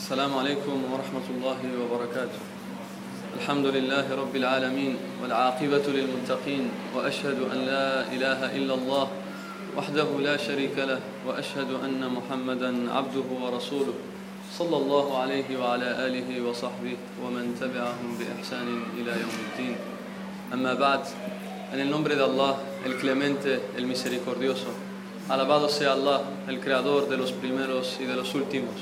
السلام عليكم ورحمة الله وبركاته الحمد لله رب العالمين والعاقبة للمتقين وأشهد أن لا إله إلا الله وحده لا شريك له وأشهد أن محمدا عبده ورسوله صلى الله عليه وعلى آله وصحبه ومن تبعهم بإحسان إلى يوم الدين أما بعد En el nombre de Allah, el clemente, el misericordioso. Alabado sea Allah, el creador de los primeros y de los últimos.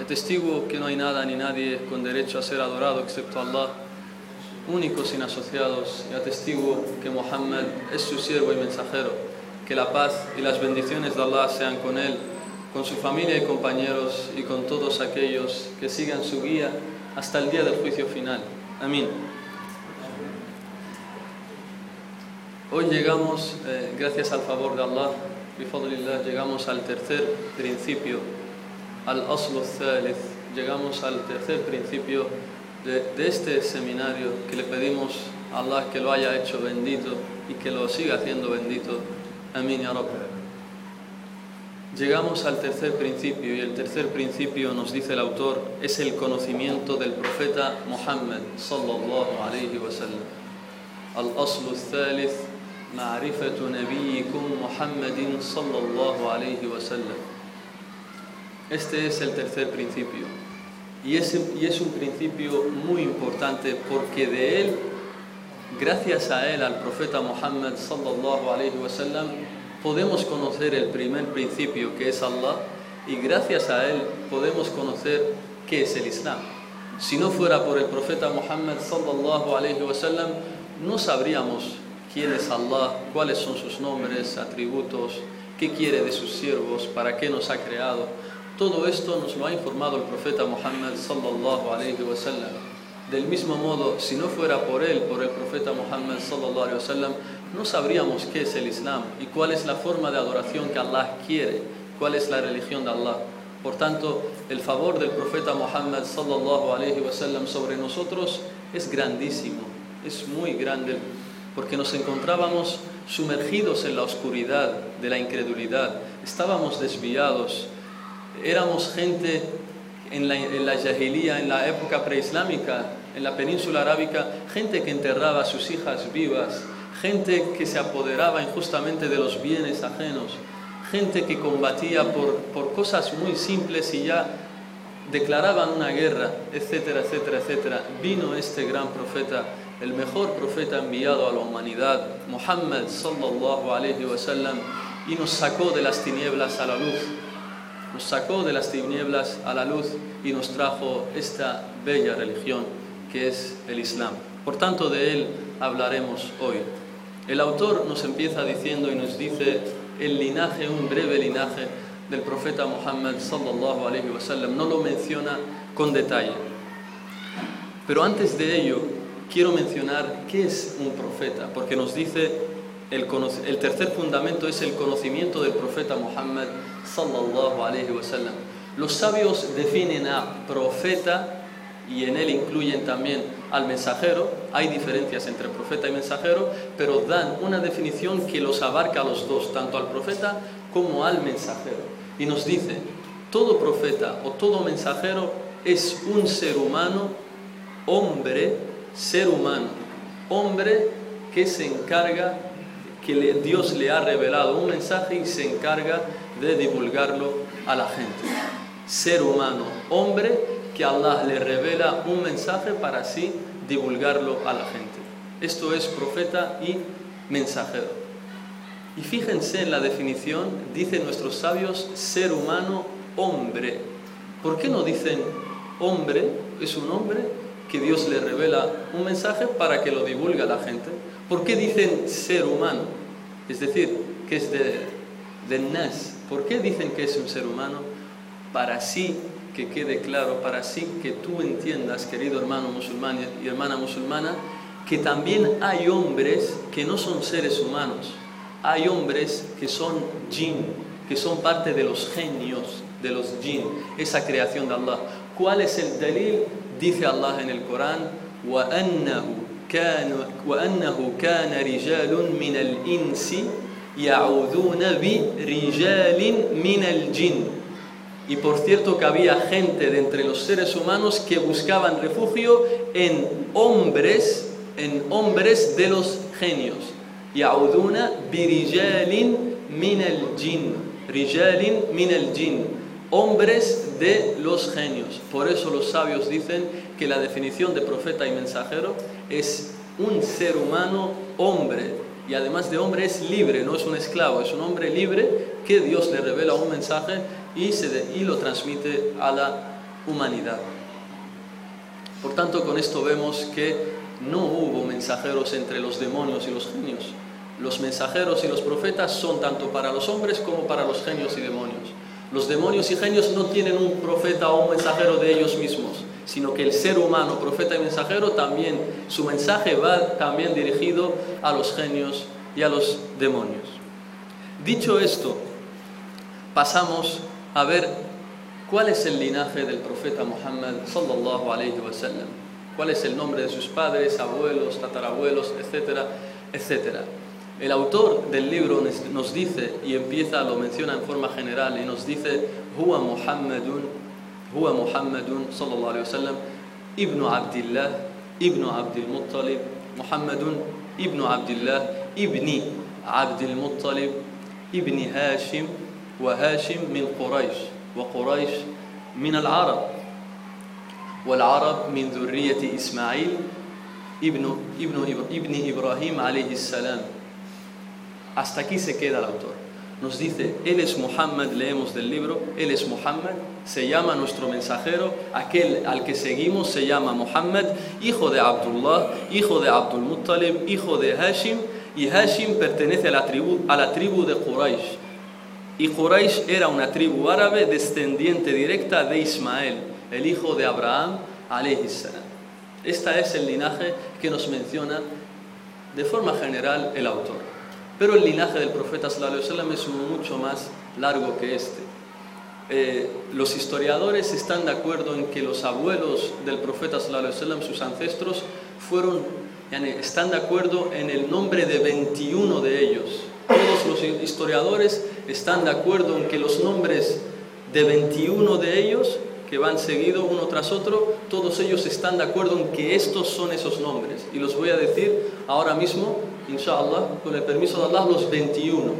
Atestiguo que no hay nada ni nadie con derecho a ser adorado excepto Allah, único sin asociados, y atestiguo que Muhammad es su siervo y mensajero. Que la paz y las bendiciones de Allah sean con él, con su familia y compañeros y con todos aquellos que sigan su guía hasta el día del juicio final. Amén. Hoy llegamos, eh, gracias al favor de Allah, llegamos al tercer principio, al aslo thalith, llegamos al tercer principio de, este seminario que le pedimos a Allah que lo haya hecho bendito y que lo siga haciendo bendito. Amin ya Rabbi. Llegamos al tercer principio y el tercer principio nos dice el autor es el conocimiento del profeta Muhammad sallallahu alayhi wa sallam. Al aslu thalith ma'rifatu Muhammadin sallallahu alayhi wa sallam. Este es el tercer principio y es, y es un principio muy importante porque de él, gracias a él, al profeta Muhammad sallallahu alayhi wa sallam, podemos conocer el primer principio que es Allah y gracias a él podemos conocer qué es el Islam. Si no fuera por el profeta Muhammad sallallahu alayhi wa sallam, no sabríamos quién es Allah, cuáles son sus nombres, atributos, qué quiere de sus siervos, para qué nos ha creado. Todo esto nos lo ha informado el profeta Muhammad sallallahu alayhi wa. Del mismo modo, si no fuera por él, por el profeta Muhammad sallallahu alayhi wa no sabríamos qué es el Islam y cuál es la forma de adoración que Allah quiere, cuál es la religión de Allah. Por tanto, el favor del profeta Muhammad sallallahu alayhi wa sobre nosotros es grandísimo, es muy grande porque nos encontrábamos sumergidos en la oscuridad de la incredulidad, estábamos desviados, éramos gente en la, en en la época preislámica, en la península arábica, gente que enterraba a sus hijas vivas, gente que se apoderaba injustamente de los bienes ajenos, gente que combatía por, por cosas muy simples y ya declaraban una guerra, etcétera, etcétera, etcétera. Vino este gran profeta el mejor profeta enviado a la humanidad, Muhammad sallallahu alayhi wa sallam, y nos sacó de las tinieblas a la luz. Nos sacó de las tinieblas a la luz y nos trajo esta bella religión que es el Islam. Por tanto, de él hablaremos hoy. El autor nos empieza diciendo y nos dice el linaje, un breve linaje del profeta Muhammad sallallahu alayhi wa sallam. No lo menciona con detalle. Pero antes de ello, quiero mencionar qué es un profeta, porque nos dice el, tercer fundamento es el conocimiento del profeta Muhammad sallallahu alayhi wa. Los sabios definen a profeta y en él incluyen también al mensajero. Hay diferencias entre profeta y mensajero, pero dan una definición que los abarca a los dos, tanto al profeta como al mensajero. Y nos dice, todo profeta o todo mensajero es un ser humano, hombre, ser humano, hombre que se encarga, que Dios le ha revelado un mensaje y se encarga de divulgarlo a la gente. Ser humano, hombre que Allah le revela un mensaje para así divulgarlo a la gente. Esto es profeta y mensajero. Y fíjense en la definición, dicen nuestros sabios, ser humano, hombre. ¿Por qué no dicen hombre? Es un hombre que Dios le revela un mensaje para que lo divulgue a la gente. ¿Por qué dicen ser humano? Es decir, que es de, de nas. ¿Por qué dicen que es un ser humano? Para así que quede claro, para así que tú entiendas, querido hermano musulmán y hermana musulmana, que también hay hombres que no son seres humanos. Hay hombres que son jinn, que son parte de los genios de los jinn, esa creación de Allah. ¿Cuál es el dalil? Dice Allah en el Corán, وَأَنَّهُ كان, وأنه كان رجال من الإنس يعوذون برجال من الجن Y por cierto que había gente de entre los seres humanos que buscaban refugio en hombres, en hombres de los genios. Yauduna birijalin min el jin. Rijalin min el jin. Hombres de los genios. Por eso los sabios dicen que la definición de profeta y mensajero es un ser humano hombre. Y además de hombre es libre, no es un esclavo, es un hombre libre que Dios le revela un mensaje y, se y lo transmite a la humanidad. Por tanto, con esto vemos que no hubo mensajeros entre los demonios y los genios. Los mensajeros y los profetas son tanto para los hombres como para los genios y demonios. Los demonios y genios no tienen un profeta o un mensajero de ellos mismos, sino que el ser humano, profeta y mensajero, también su mensaje va también dirigido a los genios y a los demonios. Dicho esto, pasamos a ver cuál es el linaje del profeta Muhammad sallallahu alayhi wa sallam, cuál es el nombre de sus padres, abuelos, tatarabuelos, etcétera, etcétera. El autor del libro nos dice, y empieza, lo menciona en forma general, y nos dice, Huwa Muhammadun, هو محمد صلى الله عليه وسلم ابن عبد الله ابن عبد المطلب محمد ابن عبد الله ابن عبد المطلب ابن هاشم وهاشم من قريش وقريش من العرب والعرب من ذرية إسماعيل ابن, ابن, ابن إبراهيم عليه السلام Hasta aquí se queda el autor. Nos dice, él es Muhammad, leemos del libro, él es Muhammad, se llama nuestro mensajero, aquel al que seguimos se llama Muhammad, hijo de Abdullah, hijo de Abdul Muttalib, hijo de Hashim, y Hashim pertenece a la tribu, a la tribu de Quraysh. Y Quraysh era una tribu árabe descendiente directa de Ismael, el hijo de Abraham, salam. Este es el linaje que nos menciona de forma general el autor. Pero el linaje del profeta sallallahu es mucho más largo que este. Eh, los historiadores están de acuerdo en que los abuelos del profeta sallallahu sus ancestros, fueron, están de acuerdo en el nombre de 21 de ellos. Todos los historiadores están de acuerdo en que los nombres de 21 de ellos, que van seguidos uno tras otro, todos ellos están de acuerdo en que estos son esos nombres. Y los voy a decir ahora mismo, inshallah, con el permiso de Allah, los 21,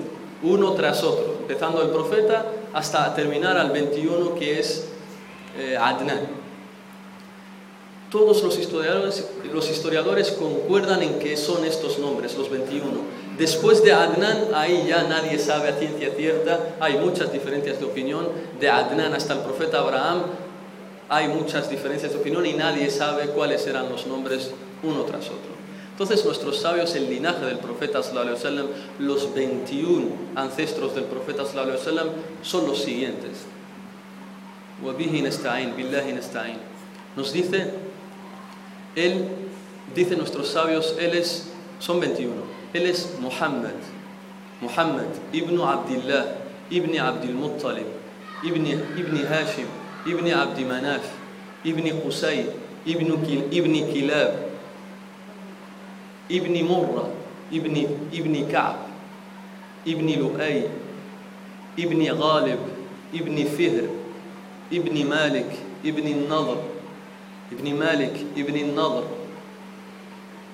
uno tras otro, empezando el profeta hasta terminar al 21 que es eh, Adnan. Todos los historiadores, los historiadores concuerdan en que son estos nombres, los 21. Después de Adnan, ahí ya nadie sabe a ciencia cierta, hay muchas diferencias de opinión, de Adnan hasta el profeta Abraham, hay muchas diferencias de opinión y nadie sabe cuáles eran los nombres uno tras otro. Entonces nuestros sabios, el linaje del profeta sallallahu alaihi los 21 ancestros del profeta sallallahu alaihi son los siguientes. Nos dice, él, dice nuestros sabios, él es, son 21. Él es Muhammad, Muhammad ibn Abdullah, ibn Abdul Muttalib, ibn, ibn Hashim, ibn Abd Manaf, ibn Qusay, ibn, ibn Kilab, ابن مرة ابن ابن كعب ابن لؤي ابن غالب ابن فهر ابن مالك ابن النضر ابن مالك ابن النضر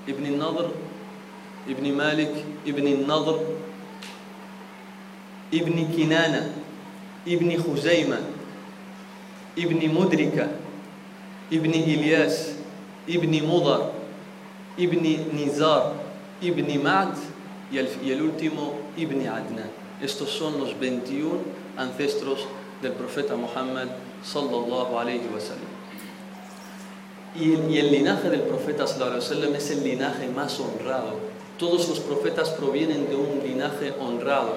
ابن النضر ابن مالك ابن النضر ابن كنانة ابن خزيمة ابن مدركة ابن إلياس ابن مضر. Ibn Nizar, Ibn Ma'd y el, último Ibn Adnan. Estos son los 21 ancestros del profeta Muhammad sallallahu alayhi wa sallam. Y el, linaje del profeta sallallahu alayhi wa sallam es el linaje más honrado. Todos los profetas provienen de un linaje honrado,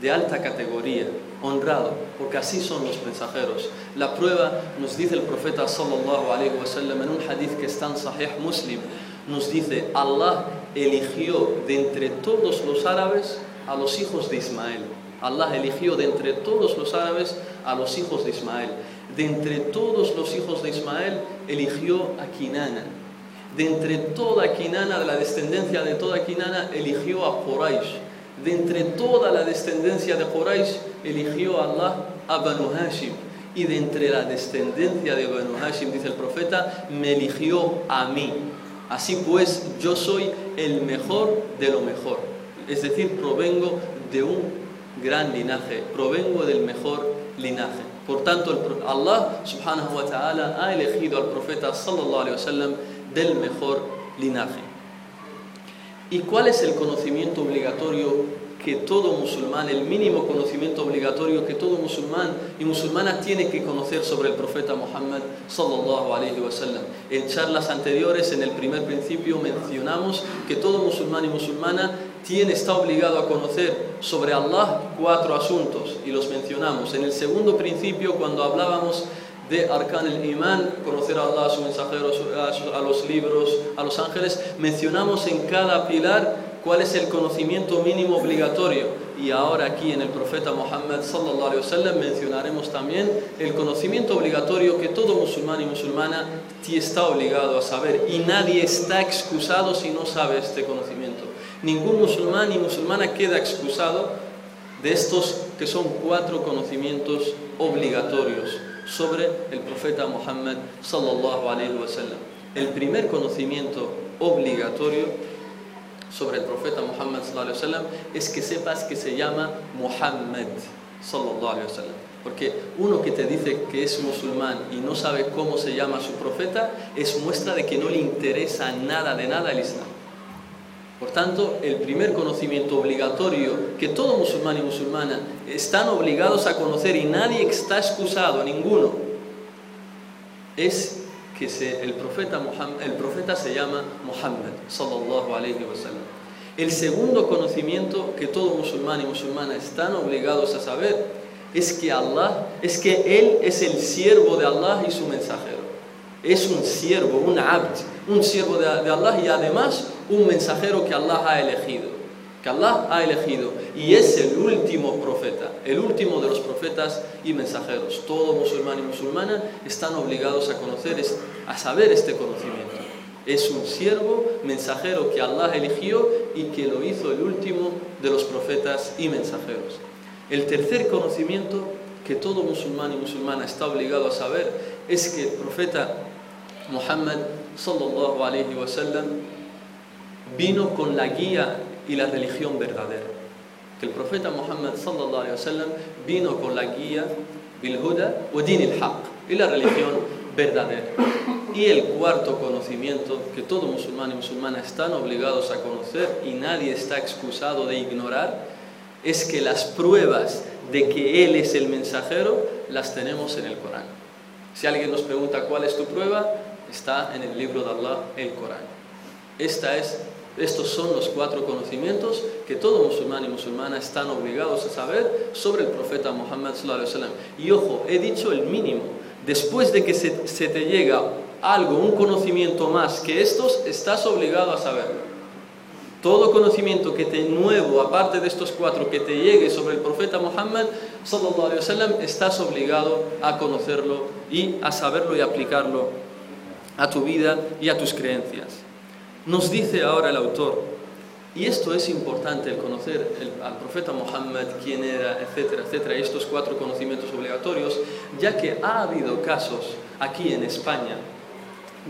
de alta categoría, honrado, porque así son los mensajeros. La prueba nos dice el profeta sallallahu alayhi wa sallam en un hadith que está en Sahih Muslim, nos dice, Allah eligió de entre todos los árabes a los hijos de Ismael. Allah eligió de entre todos los árabes a los hijos de Ismael. De entre todos los hijos de Ismael eligió a Kinana de entre toda Kinana, de la descendencia de toda Kinana, eligió a Quraysh. De entre toda la descendencia de Quraysh, eligió a Allah a Banu Hashim. y de entre la descendencia de Banu Hashim, dice el profeta, me eligió a mí. Así pues, yo soy el mejor de lo mejor. Es decir, provengo de un gran linaje, provengo del mejor linaje. Por tanto, Allah subhanahu wa ta'ala ha elegido al profeta sallallahu alaihi wasallam del mejor linaje. ¿Y cuál es el conocimiento obligatorio que todo musulmán, el mínimo conocimiento obligatorio que todo musulmán y musulmana tiene que conocer sobre el profeta Muhammad sallallahu alaihi wasallam. En charlas anteriores, en el primer principio, mencionamos que todo musulmán y musulmana tiene, está obligado a conocer sobre Allah cuatro asuntos y los mencionamos. En el segundo principio, cuando hablábamos de Arkan el Iman, conocer a Allah, a su mensajero, a los libros, a los ángeles, mencionamos en cada pilar cuál es el conocimiento mínimo obligatorio. Y ahora aquí en el profeta Muhammad sallallahu alaihi wasallam mencionaremos también el conocimiento obligatorio que todo musulmán y musulmana está obligado a saber y nadie está excusado si no sabe este conocimiento. Ningún musulmán y musulmana queda excusado de estos que son cuatro conocimientos obligatorios sobre el profeta Muhammad sallallahu alaihi wasallam. El primer conocimiento obligatorio sobre el profeta Muhammad es que sepas que se llama Muhammad sallallahu Porque uno que te dice que es musulmán y no sabe cómo se llama su profeta es muestra de que no le interesa nada de nada el Islam. Por tanto, el primer conocimiento obligatorio que todo musulmán y musulmana están obligados a conocer y nadie está excusado, ninguno, es que el, profeta el profeta se llama Muhammad, sallallahu alayhi wa sallam. El segundo conocimiento que todo musulmán y musulmana están obligados a saber es que Allah, es que Él es el siervo de Allah y su mensajero. Es un siervo, un abd, un siervo de, de Allah y además un mensajero que Allah ha elegido que Allah ha elegido y es el último profeta, el último de los profetas y mensajeros. Todo musulmán y musulmana están obligados a conocer, a saber este conocimiento. Es un siervo, mensajero que Allah eligió y que lo hizo el último de los profetas y mensajeros. El tercer conocimiento que todo musulmán y musulmana está obligado a saber es que el profeta Muhammad sallallahu alaihi wasallam vino con la guía y la religión verdadera. Que el profeta Muhammad sallallahu alaihi wasallam vino con la guía bil huda din al haq y la religión verdadera. Y el cuarto conocimiento que todo musulmán y musulmana están obligados a conocer y nadie está excusado de ignorar es que las pruebas de que Él es el mensajero las tenemos en el Corán. Si alguien nos pregunta cuál es tu prueba, está en el libro de Allah, el Corán. Esta es estos son los cuatro conocimientos que todo musulmán y musulmana están obligados a saber sobre el profeta Muhammad Y ojo, he dicho el mínimo. Después de que se, te llega algo, un conocimiento más que estos, estás obligado a saberlo. Todo conocimiento que te nuevo, aparte de estos cuatro, que te llegue sobre el profeta Muhammad estás obligado a conocerlo y a saberlo y aplicarlo a tu vida y a tus creencias. Nos dice ahora el autor, y esto es importante, el conocer al profeta Muhammad, quién era, etcétera, etcétera, estos cuatro conocimientos obligatorios, ya que ha habido casos aquí en España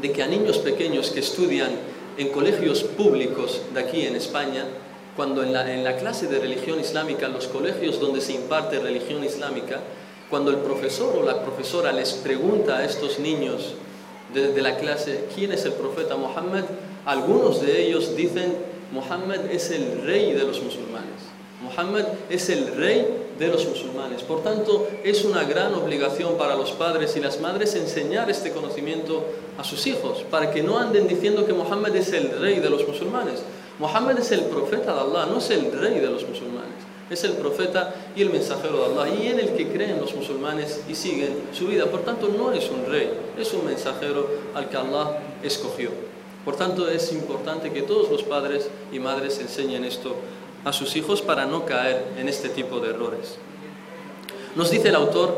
de que a niños pequeños que estudian en colegios públicos de aquí en España, cuando en la, en la clase de religión islámica, los colegios donde se imparte religión islámica, cuando el profesor o la profesora les pregunta a estos niños de, de la clase quién es el profeta Muhammad, algunos de ellos dicen, Muhammad es el rey de los musulmanes. Muhammad es el rey de los musulmanes. Por tanto, es una gran obligación para los padres y las madres enseñar este conocimiento a sus hijos, para que no anden diciendo que Muhammad es el rey de los musulmanes. Muhammad es el profeta de Allah, no es el rey de los musulmanes. Es el profeta y el mensajero de Allah, y en el que creen los musulmanes y siguen su vida. Por tanto, no es un rey, es un mensajero al que Allah escogió. Por tanto, es importante que todos los padres y madres enseñen esto a sus hijos para no caer en este tipo de errores. Nos dice el autor,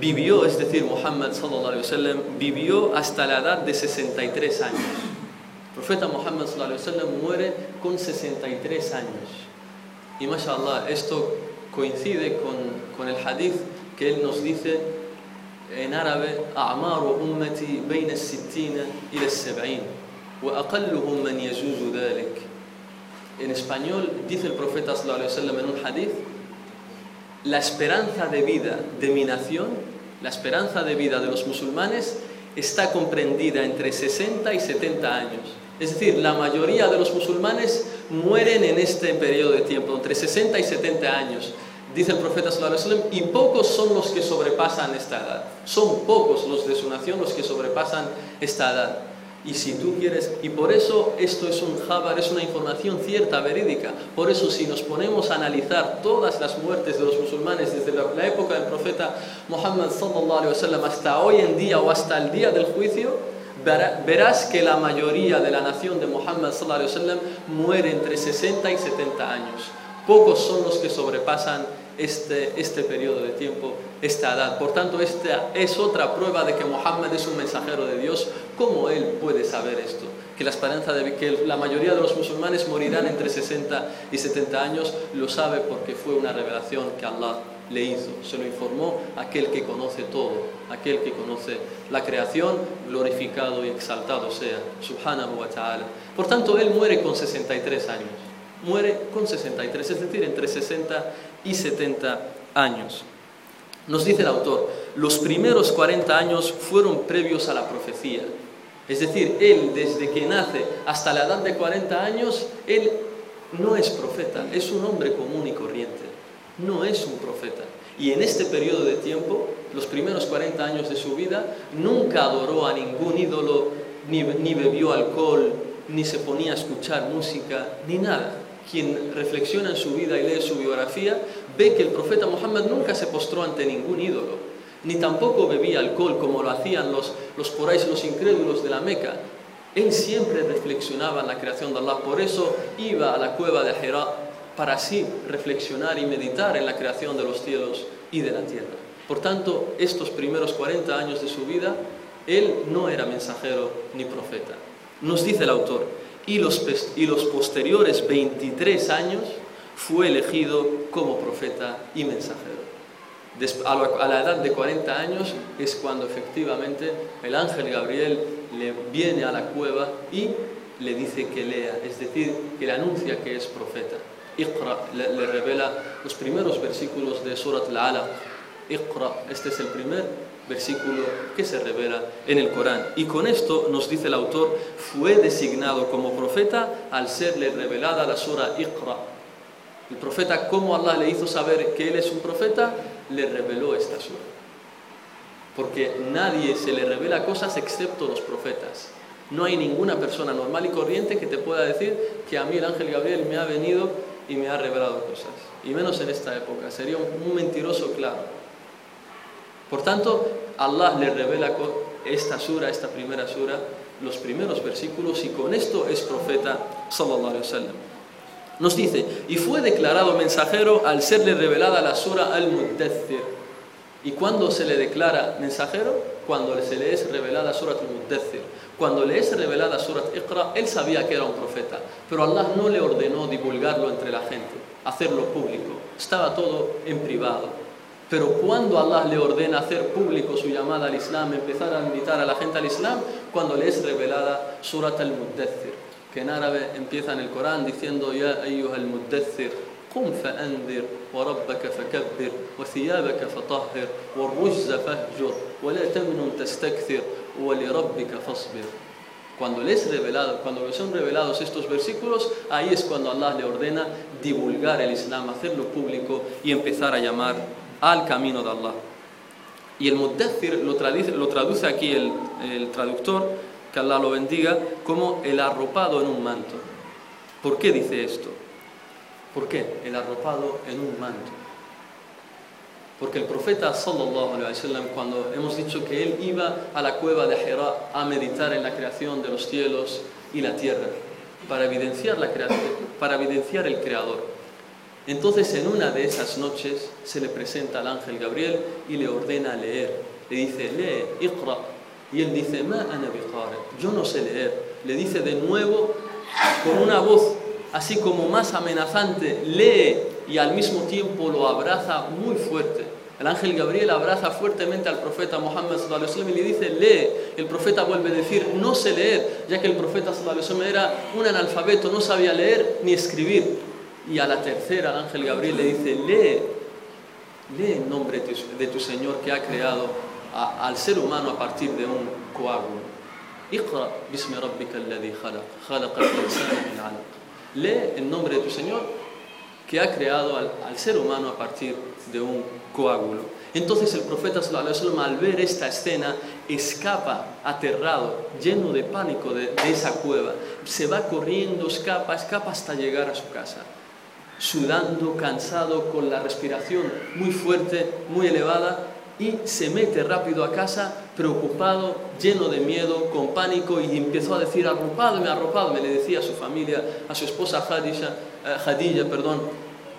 vivió, es decir, Muhammad sallallahu vivió hasta la edad de 63 años. El profeta Muhammad sallallahu alaihi wasallam muere con 63 años. Y mashallah, esto coincide con, con el hadith que él nos dice en árabe, A'maru ummati bayna 60 ila 70. وأقلهم من يجوز ذلك En español dice el profeta sallallahu alaihi wasallam en un hadith la esperanza de vida de mi nación, la esperanza de vida de los musulmanes está comprendida entre 60 y 70 años. Es decir, la mayoría de los musulmanes mueren en este periodo de tiempo, entre 60 y 70 años. Dice el profeta sallallahu alaihi wasallam, y pocos son los que sobrepasan esta edad. Son pocos los de su nación los que sobrepasan esta edad. Y si tú quieres, y por eso esto es un jabar, es una información cierta, verídica. Por eso si nos ponemos a analizar todas las muertes de los musulmanes desde la, época del profeta Muhammad sallallahu alaihi wasallam hasta hoy en día o hasta el día del juicio, verá- verás que la mayoría de la nación de Muhammad sallallahu alaihi wasallam muere entre 60 y 70 años. Pocos son los que sobrepasan este, este periodo de tiempo, esta edad. Por tanto, esta es otra prueba de que Muhammad es un mensajero de Dios. ¿Cómo él puede saber esto? Que la esperanza de que la mayoría de los musulmanes morirán entre 60 y 70 años, lo sabe porque fue una revelación que Allah le hizo. Se lo informó aquel que conoce todo, aquel que conoce la creación, glorificado y exaltado sea, subhanahu wa ta'ala. Por tanto, él muere con 63 años muere con 63, es decir, entre 60 y 70 años. Nos dice el autor, los primeros 40 años fueron previos a la profecía. Es decir, él desde que nace hasta la edad de 40 años, él no es profeta, es un hombre común y corriente. No es un profeta. Y en este periodo de tiempo, los primeros 40 años de su vida, nunca adoró a ningún ídolo, ni, ni bebió alcohol, ni se ponía a escuchar música, ni nada quien reflexiona en su vida y lee su biografía, ve que el profeta Muhammad nunca se postró ante ningún ídolo, ni tampoco bebía alcohol como lo hacían los, los poráis, los incrédulos de la Meca. Él siempre reflexionaba en la creación de Allah, por eso iba a la cueva de Hira para así reflexionar y meditar en la creación de los cielos y de la tierra. Por tanto, estos primeros 40 años de su vida, él no era mensajero ni profeta. Nos dice el autor, y los, y los posteriores 23 años fue elegido como profeta y mensajero. A la, edad de 40 años es cuando efectivamente el ángel Gabriel le viene a la cueva y le dice que lea, es decir, que le anuncia que es profeta. Iqra le, revela los primeros versículos de Surat al-Alaq. Este es el primer versículo que se revela en el Corán. Y con esto nos dice el autor, fue designado como profeta al serle revelada la sura Iqra. El profeta, ¿cómo Allah le hizo saber que él es un profeta? Le reveló esta sura. Porque nadie se le revela cosas excepto los profetas. No hay ninguna persona normal y corriente que te pueda decir que a mí el ángel Gabriel me ha venido y me ha revelado cosas. Y menos en esta época. Sería un, un mentiroso claro. Por tanto, Allah le revela esta sura, esta primera sura, los primeros versículos y con esto es profeta sallallahu alaihi wasallam. Nos dice, y fue declarado mensajero al serle revelada la sura al-Muddathir. ¿Y cuándo se le declara mensajero? Cuando se le es revelada surat al-Muddathir. Cuando le es revelada surat Iqra, él sabía que era un profeta, pero Allah no le ordenó divulgarlo entre la gente, hacerlo público. Estaba todo en privado. Pero cuando Allah le ordena hacer público su llamada al Islam, empezar a invitar a la gente al Islam, cuando le es revelada Surat al-Muddathir, que en árabe empiezan el Corán diciendo Ya ayyuha al-muddathir, qum fa'andir, wa rabbaka fakabbir, wa thiyabaka fatahhir, wa rujza fahjur, wa la tamnun tastakthir, wa li rabbika fasbir. Cuando le revelado, cuando son revelados estos versículos, ahí es cuando Allah le ordena divulgar el Islam, hacerlo público y empezar a llamar al camino de Allah. Y el muddathir lo traduce, lo traduce aquí el, el traductor que Allah lo bendiga, como el arropado en un manto. ¿Por qué dice esto? ¿Por qué? El arropado en un manto. Porque el profeta sallallahu alaihi wasallam cuando hemos dicho que él iba a la cueva de Hira a meditar en la creación de los cielos y la tierra para evidenciar la creación, para evidenciar el creador. Entonces en una de esas noches se le presenta al ángel Gabriel y le ordena leer. Le dice, lee, iqra. Y él dice, ma ana. Yo no sé leer. Le dice de nuevo con una voz así como más amenazante, lee y al mismo tiempo lo abraza muy fuerte. El ángel Gabriel abraza fuertemente al profeta Muhammad y le dice, lee. El profeta vuelve a decir, no sé leer, ya que el profeta era un analfabeto, no sabía leer ni escribir. Y a la tercera el ángel Gabriel le dice, lee, lee en nombre de tu Señor que ha creado al ser humano a partir de un coágulo. Lee en nombre de tu Señor que ha creado al, ser humano a partir de un coágulo. Entonces el profeta sallallahu al ver esta escena escapa aterrado, lleno de pánico de, de esa cueva. Se va corriendo, escapa, escapa hasta llegar a su casa sudando, cansado, con la respiración muy fuerte, muy elevada, y se mete rápido a casa, preocupado, lleno de miedo, con pánico, y empezó a decir, arropadme, arropadme, le decía a su familia, a su esposa Khadija, eh, Khadija, perdón,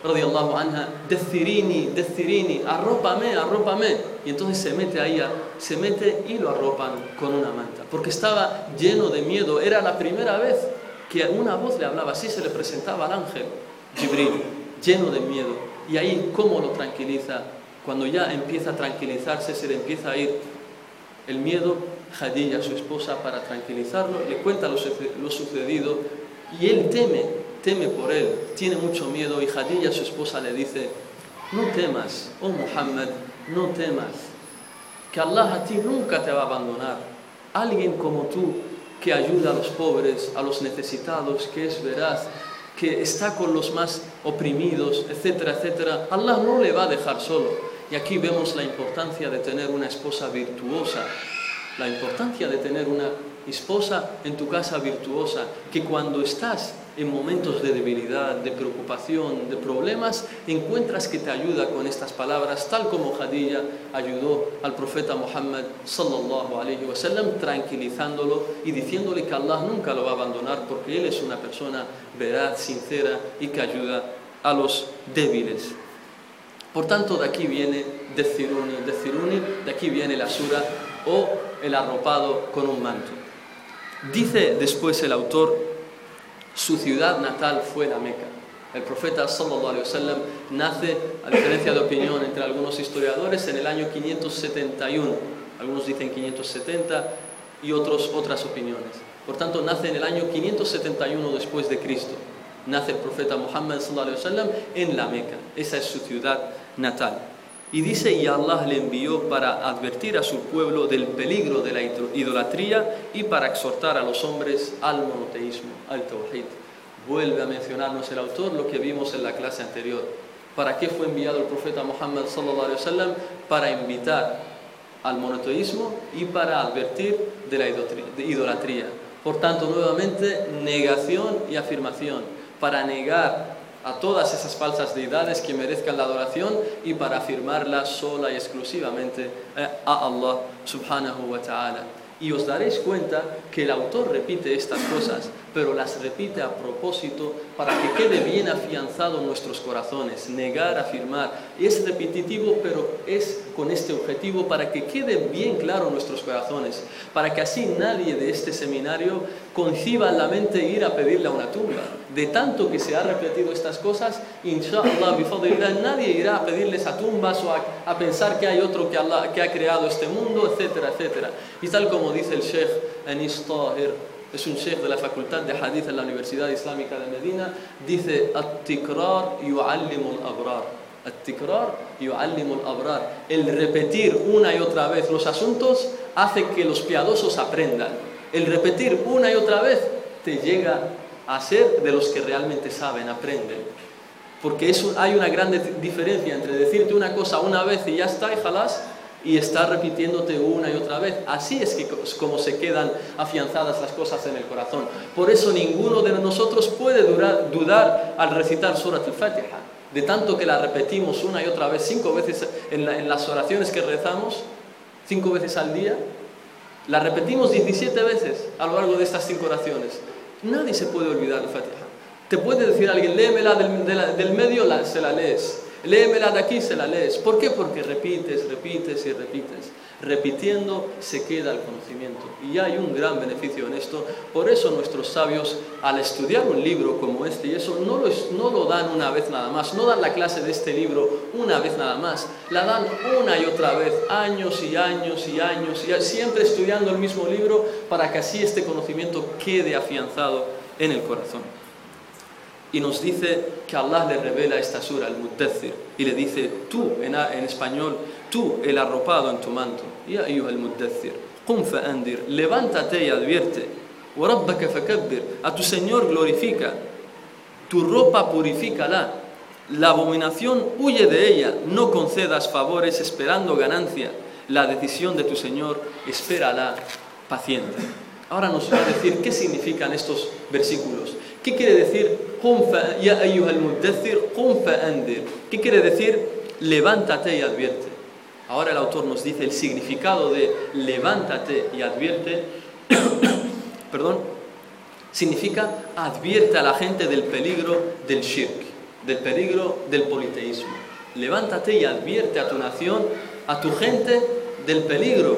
radiallahu anha, decirini, decirini, arrópame, arrópame. Y entonces se mete ahí, se mete y lo arropan con una manta, porque estaba lleno de miedo, era la primera vez que una voz le hablaba, así se le presentaba al ángel, Jibril, lleno de miedo. Y ahí, ¿cómo lo tranquiliza? Cuando ya empieza a tranquilizarse, se le empieza a ir el miedo, Jadilla, su esposa, para tranquilizarlo, le cuenta lo, sucedido y él teme, teme por él, tiene mucho miedo y Jadilla, su esposa, le dice, no temas, oh Muhammad, no temas, que Allah a ti nunca te va a abandonar. Alguien como tú que ayuda a los pobres, a los necesitados, que es veraz, que está con los más oprimidos, etcétera, etcétera, Allah no le va a dejar solo. Y aquí vemos la importancia de tener una esposa virtuosa, la importancia de tener una esposa en tu casa virtuosa, que cuando estás en momentos de debilidad, de preocupación, de problemas, encuentras que te ayuda con estas palabras, tal como Jadilla ayudó al profeta Muhammad sallallahu alayhi wasallam, tranquilizándolo y diciéndole que Allah nunca lo va a abandonar porque él es una persona veraz, sincera y que ayuda a los débiles. Por tanto, de aquí viene Deciruni, Deciruni, de aquí viene la sura o el arropado con un manto. Dice después el autor, su ciudad natal fue la Meca. El profeta sallallahu alaihi wasallam nace, a diferencia de opinión entre algunos historiadores, en el año 571. Algunos dicen 570 y otros otras opiniones. Por tanto, nace en el año 571 después de Cristo. Nace el profeta Muhammad sallallahu alaihi wasallam en la Meca. Esa es su ciudad natal. Y dice, y Allah le envió para advertir a su pueblo del peligro de la idolatría y para exhortar a los hombres al monoteísmo, al tawhid. Vuelve a mencionarnos el autor lo que vimos en la clase anterior. ¿Para qué fue enviado el profeta Muhammad sallallahu alaihi wasallam? Para invitar al monoteísmo y para advertir de la idolatría. Por tanto, nuevamente, negación y afirmación. Para negar a todas esas falsas deidades que merezcan la adoración y para afirmarla sola y exclusivamente eh, a Allah subhanahu wa ta'ala. Y os daréis cuenta que el autor repite estas cosas, pero las repite a propósito para que quede bien afianzado en nuestros corazones, negar, afirmar. Es repetitivo, pero es con este objetivo para que quede bien claro en nuestros corazones, para que así nadie de este seminario conciba en la mente ir a pedirle a una tumba. De tanto que se ha repetido estas cosas, inshallah, nadie irá a pedirles a tumbas o a, pensar que hay otro que, ha creado este mundo, etcétera, etcétera. Y tal como dice el Sheikh Anis Tahir, es un sheikh de la Facultad de Hadith en la Universidad Islámica de Medina, dice, At-tikrar yu'allimu al-abrar. At-tikrar yu'allimu al-abrar. El repetir una y otra vez los asuntos hace que los piadosos aprendan. El repetir una y otra vez te llega a ser de los que realmente saben, aprenden. Porque hay una gran diferencia entre decirte una cosa una vez y ya está y jalás, y está repitiéndote una y otra vez. Así es que como se quedan afianzadas las cosas en el corazón. Por eso ninguno de nosotros puede dudar al recitar Surat al-Fatiha. De tanto que la repetimos una y otra vez, cinco veces en las oraciones que rezamos, cinco veces al día, la repetimos 17 veces a lo largo de estas cinco oraciones. Nadie se puede olvidar del Fatiha. Te puede decir alguien, léemela del, del medio, la, se la lees. Léemela de aquí, se la lees. ¿Por qué? Porque repites, repites y repites. Repitiendo se queda el conocimiento. Y hay un gran beneficio en esto. Por eso nuestros sabios, al estudiar un libro como este, y eso no lo, no lo dan una vez nada más, no dan la clase de este libro una vez nada más, la dan una y otra vez, años y años y años, y siempre estudiando el mismo libro para que así este conocimiento quede afianzado en el corazón. Y nos dice que Allah le revela esta sura, el Mudathir, y le dice, tú, en, español, tú, el arropado en tu manto, ya el Mudathir, qum fa'andir, levántate y advierte, a tu Señor glorifica, tu ropa purifícala, la abominación huye de ella, no concedas favores esperando ganancia, la decisión de tu Señor espérala paciente. Ahora nos va a decir qué significan estos versículos. ¿Qué quiere decir ¿Qué quiere decir levántate y advierte? Ahora el autor nos dice el significado de levántate y advierte. perdón, significa advierte a la gente del peligro del shirk, del peligro del politeísmo. Levántate y advierte a tu nación, a tu gente del peligro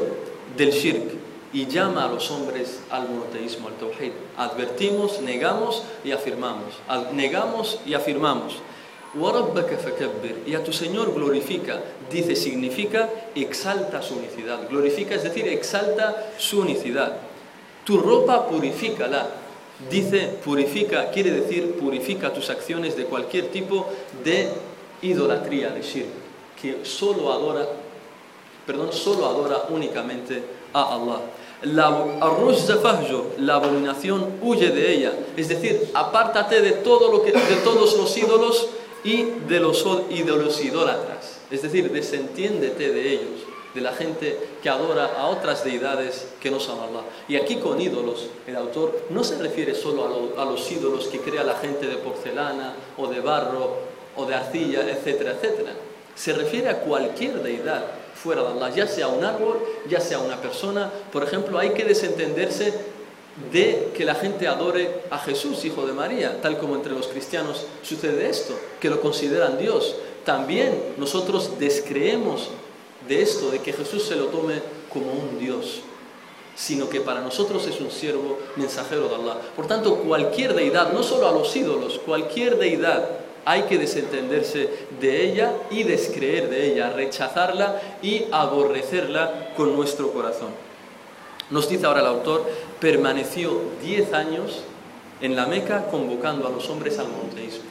del shirk y llama a los hombres al monoteísmo, al tawhid. Advertimos, negamos y afirmamos. Negamos y afirmamos. Y a tu Señor glorifica, dice, significa exalta su unicidad. Glorifica, es decir, exalta su unicidad. Tu ropa purifícala. Dice, purifica, quiere decir, purifica tus acciones de cualquier tipo de idolatría, de shirk, que solo adora, perdón, solo adora únicamente a Allah. La, la abominación huye de ella. Es decir, apártate de, todo lo que, de todos los ídolos y de los, y de idólatras. Es decir, desentiéndete de ellos, de la gente que adora a otras deidades que no son Allah. Y aquí con ídolos, el autor no se refiere solo a, a los ídolos que crea la gente de porcelana o de barro o de arcilla, etcétera, etcétera. Se refiere a cualquier deidad fuera de Allah, ya sea un árbol, ya sea una persona. Por ejemplo, hay que desentenderse de que la gente adore a Jesús, hijo de María, tal como entre los cristianos sucede esto, que lo consideran Dios. También nosotros descreemos de esto, de que Jesús se lo tome como un Dios, sino que para nosotros es un siervo mensajero de Allah. Por tanto, cualquier deidad, no solo a los ídolos, cualquier deidad hay que desentenderse de ella y descreer de ella, rechazarla y aborrecerla con nuestro corazón. Nos dice ahora el autor, permaneció 10 años en la Meca convocando a los hombres al monoteísmo.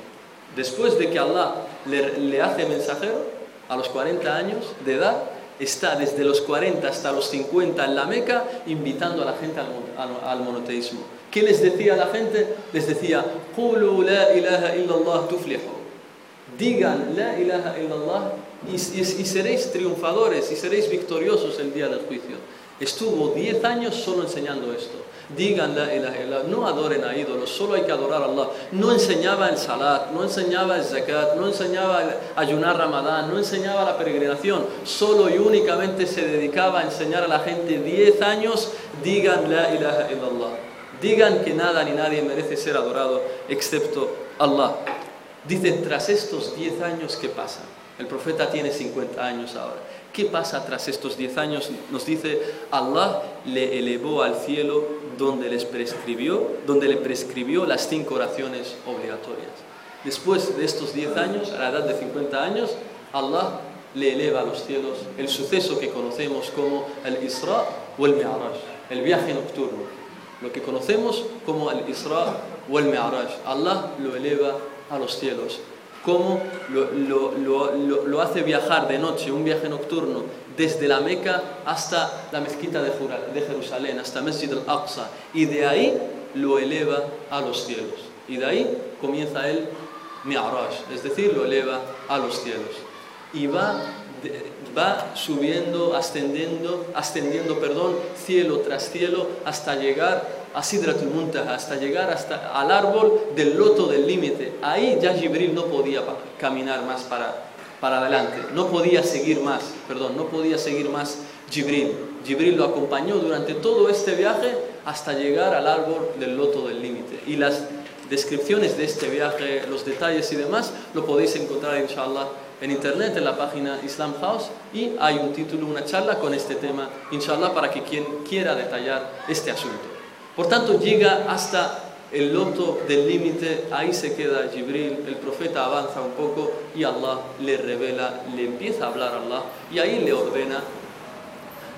Después de que Allah le, hace mensajero, a los 40 años de edad, está desde los 40 hasta los 50 en la Meca invitando a la gente al monoteísmo. ¿Qué les decía a la gente? Les decía, la ilaha illallah Digan la ilaha illallah y, seréis triunfadores y seréis victoriosos el día del juicio. Estuvo 10 años solo enseñando esto. Digan la ilaha illallah, no adoren a ídolos, solo hay que adorar a Allah. No enseñaba el salat, no enseñaba el zakat, no enseñaba el ayunar ramadán, no enseñaba la peregrinación. Solo y únicamente se dedicaba a enseñar a la gente 10 años, digan la ilaha illallah. Digan que nada ni nadie merece ser adorado excepto Allah. Dicen, tras estos 10 años, ¿qué pasa? El profeta tiene 50 años ahora. ¿Qué pasa tras estos 10 años? Nos dice, Allah le elevó al cielo donde, les prescribió, donde le prescribió las cinco oraciones obligatorias. Después de estos 10 años, a la edad de 50 años, Allah le eleva a los cielos el suceso que conocemos como el Isra o el Mi'raj, el viaje nocturno lo que conocemos como el Isra o el Mi'raj. Allah lo eleva a los cielos. Cómo lo, hace viajar de noche, un viaje nocturno, desde la Meca hasta la mezquita de Jerusalén, hasta Masjid al-Aqsa. Y de ahí lo eleva a los cielos. Y de ahí comienza el Mi'raj, es decir, lo eleva a los cielos. Y va va subiendo, ascendiendo, ascendiendo, perdón, cielo tras cielo hasta llegar a Sidratul hasta llegar hasta al árbol del loto del límite. Ahí ya Jibril no podía caminar más para, para adelante, no podía seguir más, perdón, no podía seguir más Jibril. Jibril lo acompañó durante todo este viaje hasta llegar al árbol del loto del límite. Y las descripciones de este viaje, los detalles y demás, lo podéis encontrar, inshallah, en internet, en la página Islam House, y hay un título, una charla con este tema, inshallah, para que quien quiera detallar este asunto. Por tanto, llega hasta el loto del límite, ahí se queda Jibril, el profeta avanza un poco y Allah le revela, le empieza a hablar a Allah y ahí le ordena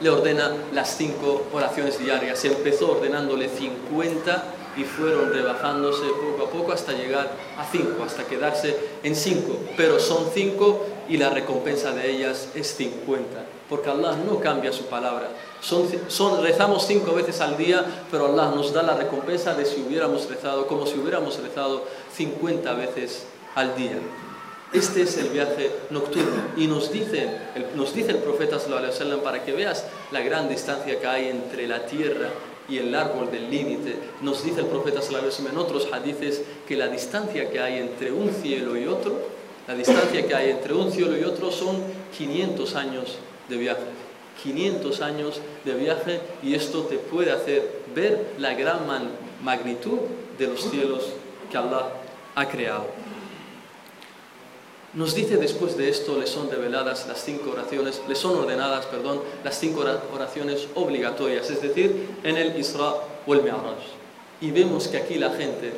le ordena las cinco oraciones diarias. Empezó ordenándole 50 y fueron rebajándose poco a poco hasta llegar a 5, hasta quedarse en 5. Pero son 5 y la recompensa de ellas es 50, porque Allah no cambia su palabra. Son, son, rezamos 5 veces al día, pero Allah nos da la recompensa de si hubiéramos rezado, como si hubiéramos rezado 50 veces al día. Este es el viaje nocturno y nos dice el, nos dice el profeta para que veas la gran distancia que hay entre la tierra y el árbol del límite. Nos dice el profeta sallallahu en otros hadices que la distancia que hay entre un cielo y otro, la distancia que hay entre un cielo y otro son 500 años de viaje. 500 años de viaje y esto te puede hacer ver la gran magnitud de los cielos que Allah ha creado. Nos dice después de esto, le son reveladas las cinco oraciones, le son ordenadas, perdón, las cinco oraciones obligatorias, es decir, en el Isra o el Mi'raj. Y vemos que aquí la gente,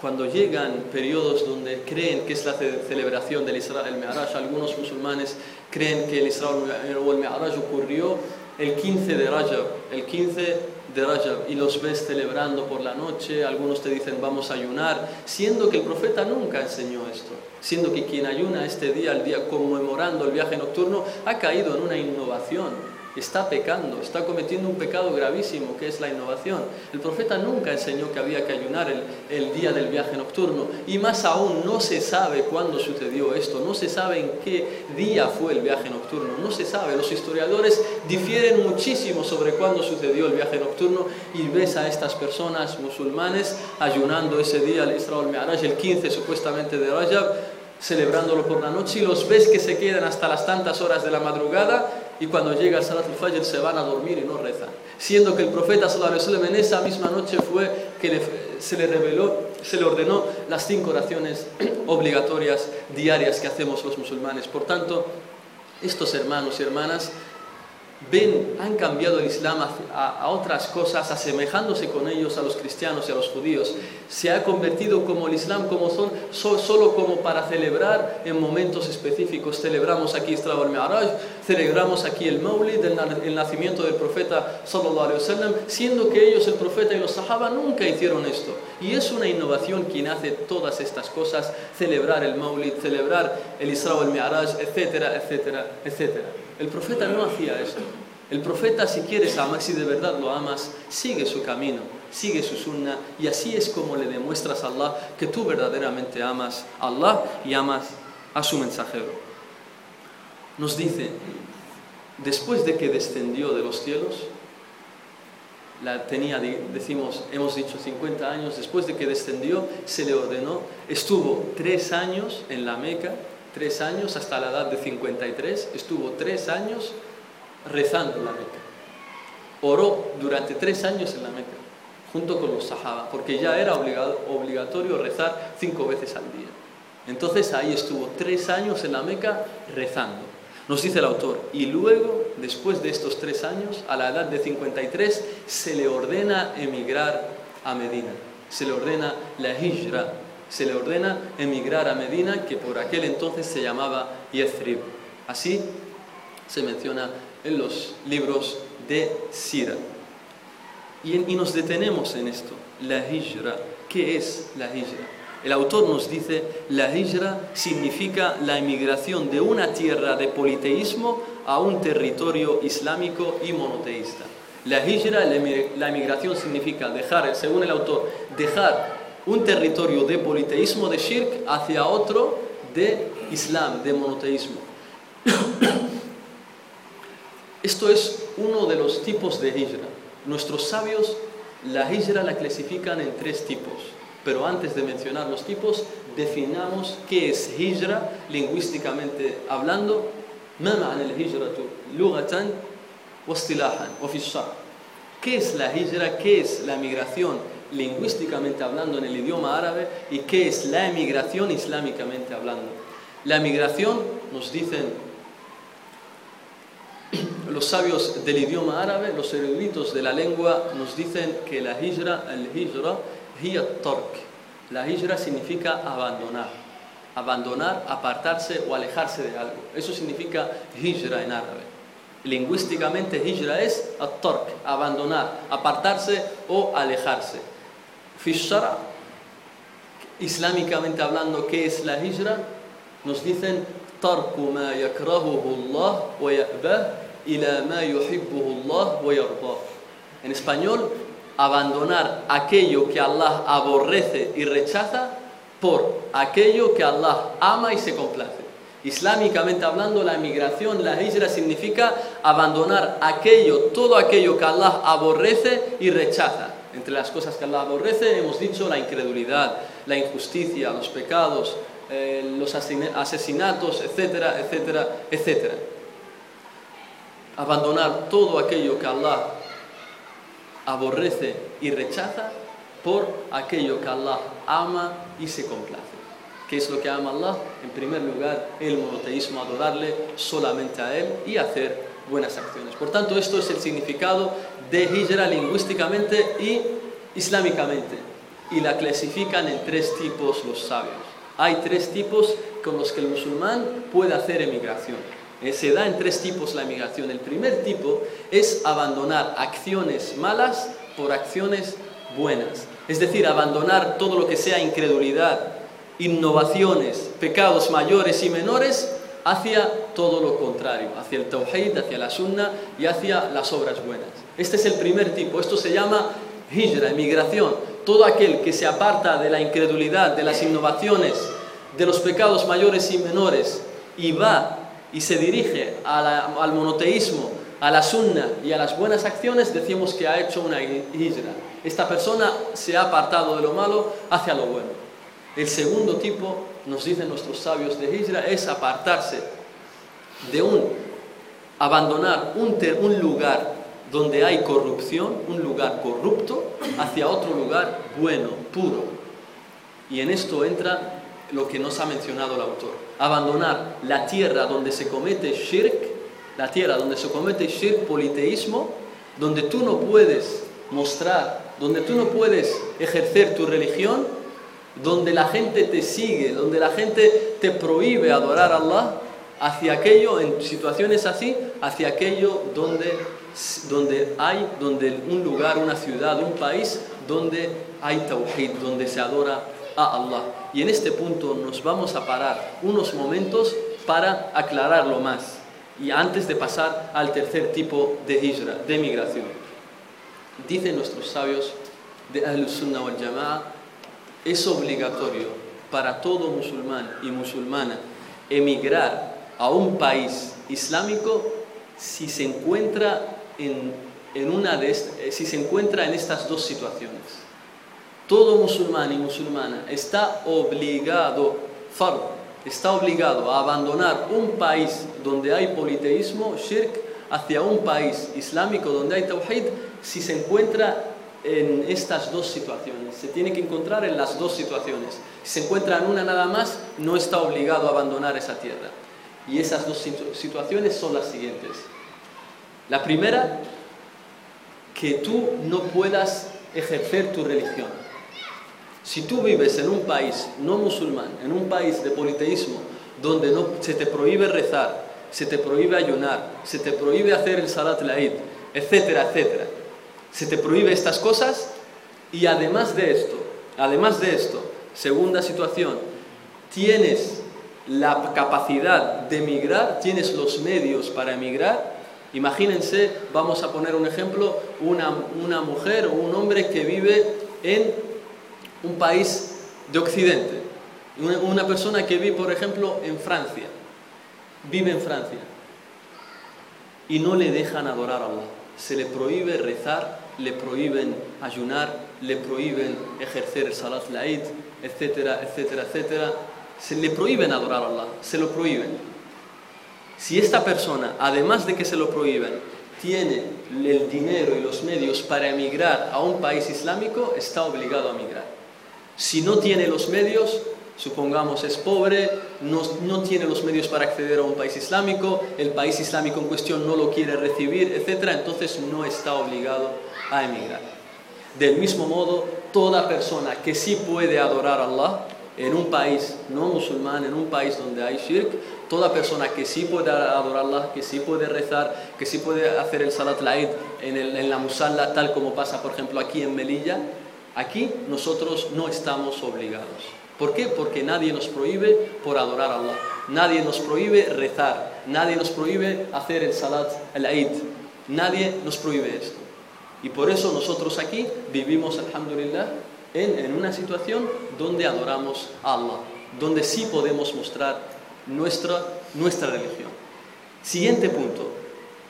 cuando llegan periodos donde creen que es la celebración del Isra el Mi'raj, algunos musulmanes creen que el Isra o el Mi'raj ocurrió el 15 de Rajab, el 15 de Rajab, y los ves celebrando por la noche, algunos te dicen vamos a ayunar, siendo que el profeta nunca enseñó esto, siendo que quien ayuna este día, el día conmemorando el viaje nocturno, ha caído en una innovación está pecando, está cometiendo un pecado gravísimo que es la innovación. El profeta nunca enseñó que había que ayunar el, día del viaje nocturno y más aún no se sabe cuándo sucedió esto, no se sabe en qué día fue el viaje nocturno, no se sabe. Los historiadores difieren muchísimo sobre cuándo sucedió el viaje nocturno y ves a estas personas musulmanes ayunando ese día el Isra al-Mi'raj, el 15 supuestamente de Rajab, celebrándolo por la noche y los ves que se quedan hasta las tantas horas de la madrugada y cuando llega el Salat al-Fajr se van a dormir y no rezan. Siendo que el profeta sallallahu en esa misma noche fue que se le reveló, se le ordenó las cinco oraciones obligatorias diarias que hacemos los musulmanes. Por tanto, estos hermanos y hermanas ven, han cambiado el Islam a, otras cosas, asemejándose con ellos a los cristianos y a los judíos. Se ha convertido como el Islam, como son, solo como para celebrar en momentos específicos. Celebramos aquí Isra al-Mi'raj, celebramos aquí el Maulid, el, nacimiento del profeta sallallahu alaihi wasallam, siendo que ellos, el profeta y los sahaba, nunca hicieron esto. Y es una innovación quien hace todas estas cosas, celebrar el Maulid, celebrar el Isra al-Mi'raj, etcétera, etcétera, etcétera. El profeta no hacía esto. El profeta, si quieres amar, si de verdad lo amas, sigue su camino, sigue su sunna, y así es como le demuestras a Allah que tú verdaderamente amas a Allah y amas a su mensajero. Nos dice, después de que descendió de los cielos, la tenía, decimos, hemos dicho 50 años, después de que descendió, se le ordenó, estuvo tres años en la Meca, tres años hasta la edad de 53, estuvo tres años rezando en la Meca. Oró durante tres años en la Meca, junto con los sahaba, porque ya era obligatorio rezar cinco veces al día. Entonces ahí estuvo tres años en la Meca rezando. Nos dice el autor, y luego, después de estos tres años, a la edad de 53, se le ordena emigrar a Medina. Se le ordena la hijra, se le ordena emigrar a Medina, que por aquel entonces se llamaba Yathrib. Así se menciona en los libros de Sira. Y, nos detenemos en esto, la hijra. ¿Qué es la hijra? El autor nos dice, la hijra significa la emigración de una tierra de politeísmo a un territorio islámico y monoteísta. La hijra, la emigración significa dejar, según el autor, dejar un territorio de politeísmo, de shirk, hacia otro de islam, de monoteísmo. Esto es uno de los tipos de hijra. Nuestros sabios la hijra la clasifican en tres tipos, pero antes de mencionar los tipos, definamos qué es hijra lingüísticamente hablando. ¿Qué es la hijra? ¿Qué es la migración lingüísticamente hablando en el idioma árabe y qué es la emigración islámicamente hablando. La migración, nos dicen los sabios del idioma árabe, los eruditos de la lengua, nos dicen que la hijra, el hijra, hiya tork. La hijra significa abandonar. Abandonar, apartarse o alejarse de algo. Eso significa hijra en árabe. Lingüísticamente, hijra es tork, abandonar, apartarse o alejarse. Fishara, islámicamente hablando, ¿qué es la hijra? Nos dicen, Tarku ma yakrahuhu Allah wa ya'bah ila ma yuhibbuhu Allah wa yardah. En español, abandonar aquello que Allah aborrece y rechaza por aquello que Allah ama y se complace. Islámicamente hablando, la migración, la hijra significa abandonar aquello, todo aquello que Allah aborrece y rechaza entre las cosas que Allah aborrece hemos dicho la incredulidad, la injusticia, los pecados, eh, los asesinatos, etcétera, etcétera, etcétera. Abandonar todo aquello que Allah aborrece y rechaza por aquello que Allah ama y se complace. ¿Qué es lo que ama Allah? En primer lugar, el monoteísmo, adorarle solamente a Él y hacer buenas acciones. Por tanto, esto es el significado de hijra lingüísticamente y islámicamente. Y la clasifican en tres tipos los sabios. Hay tres tipos con los que el musulmán puede hacer emigración. Eh, se da en tres tipos la emigración. El primer tipo es abandonar acciones malas por acciones buenas. Es decir, abandonar todo lo que sea incredulidad, innovaciones, pecados mayores y menores hacia todo lo contrario, hacia el tawhid, hacia la sunna y hacia las obras buenas. Este es el primer tipo. Esto se llama hijra, emigración todo aquel que se aparta de la incredulidad, de las innovaciones, de los pecados mayores y menores y va y se dirige al monoteísmo, a la sunna y a las buenas acciones, decimos que ha hecho una hijra. Esta persona se ha apartado de lo malo hacia lo bueno. El segundo tipo, nos dicen nuestros sabios de hijra, es apartarse de un, abandonar un, un lugar donde hay corrupción, un lugar corrupto, hacia otro lugar bueno, puro. Y en esto entra lo que nos ha mencionado el autor. Abandonar la tierra donde se comete shirk, la tierra donde se comete shirk, politeísmo, donde tú no puedes mostrar, donde tú no puedes ejercer tu religión, donde la gente te sigue, donde la gente te prohíbe adorar a Allah, hacia aquello, en situaciones así, hacia aquello donde donde hay donde un lugar, una ciudad, un país donde hay tawhid, donde se adora a Allah. Y en este punto nos vamos a parar unos momentos para aclararlo más y antes de pasar al tercer tipo de hijra, de migración. Dicen nuestros sabios de Al-Sunnah wal Jama'a, es obligatorio para todo musulmán y musulmana emigrar a un país islámico si se encuentra en, una de eh, si se encuentra en estas dos situaciones. Todo musulmán y musulmana está obligado, está obligado a abandonar un país donde hay politeísmo, shirk, hacia un país islámico donde hay tawhid, si se encuentra en estas dos situaciones. Se tiene que encontrar en las dos situaciones. Si se encuentra en una nada más, no está obligado a abandonar esa tierra. Y esas dos situaciones son las siguientes. La primera, que tú no puedas ejercer tu religión. Si tú vives en un país no musulmán, en un país de politeísmo, donde no, se te prohíbe rezar, se te prohíbe ayunar, se te prohíbe hacer el salat laid, etcétera, etcétera, se te prohíbe estas cosas y además de esto, además de esto, segunda situación, tienes la capacidad de emigrar, tienes los medios para emigrar, Imagínense, vamos a poner un ejemplo, una, mujer o un hombre que vive en un país de Occidente. Una, persona que vive, por ejemplo, en Francia. Vive en Francia. Y no le dejan adorar a Allah. Se le prohíbe rezar, le prohíben ayunar, le prohíben ejercer el salat laid, etcétera, etcétera, etcétera. Se le prohíben adorar a Allah, se lo prohíben. Si esta persona, además de que se lo prohíben, tiene el dinero y los medios para emigrar a un país islámico, está obligado a emigrar. Si no tiene los medios, supongamos es pobre, no, no, tiene los medios para acceder a un país islámico, el país islámico en cuestión no lo quiere recibir, etc., entonces no está obligado a emigrar. Del mismo modo, toda persona que sí puede adorar a Allah en un país no musulmán, en un país donde hay shirk, toda persona que sí puede adorar a Allah, que sí puede rezar, que sí puede hacer el salat laid en, en la musalla, tal como pasa, por ejemplo, aquí en Melilla, aquí nosotros no estamos obligados. ¿Por qué? Porque nadie nos prohíbe por adorar a Allah. Nadie nos prohíbe rezar. Nadie nos prohíbe hacer el salat, el Eid. Nadie nos prohíbe esto. Y por eso nosotros aquí vivimos, alhamdulillah, en, en una situación donde adoramos a Allah, donde sí podemos mostrar nuestra, nuestra religión. Siguiente punto.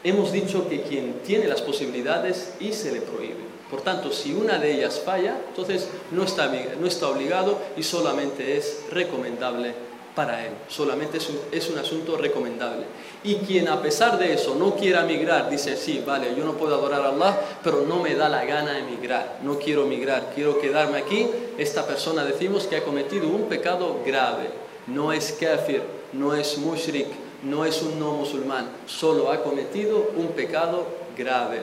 Hemos dicho que quien tiene las posibilidades y se le prohíbe. Por tanto, si una de ellas falla, entonces no está, no está obligado y solamente es recomendable para él. Solamente es un, es un, asunto recomendable. Y quien a pesar de eso no quiera migrar, dice, sí, vale, yo no puedo adorar a Allah, pero no me da la gana de migrar, no quiero migrar, quiero quedarme aquí, esta persona decimos que ha cometido un pecado grave. No es kafir, no es mushrik, no es un no musulmán, solo ha cometido un pecado grave.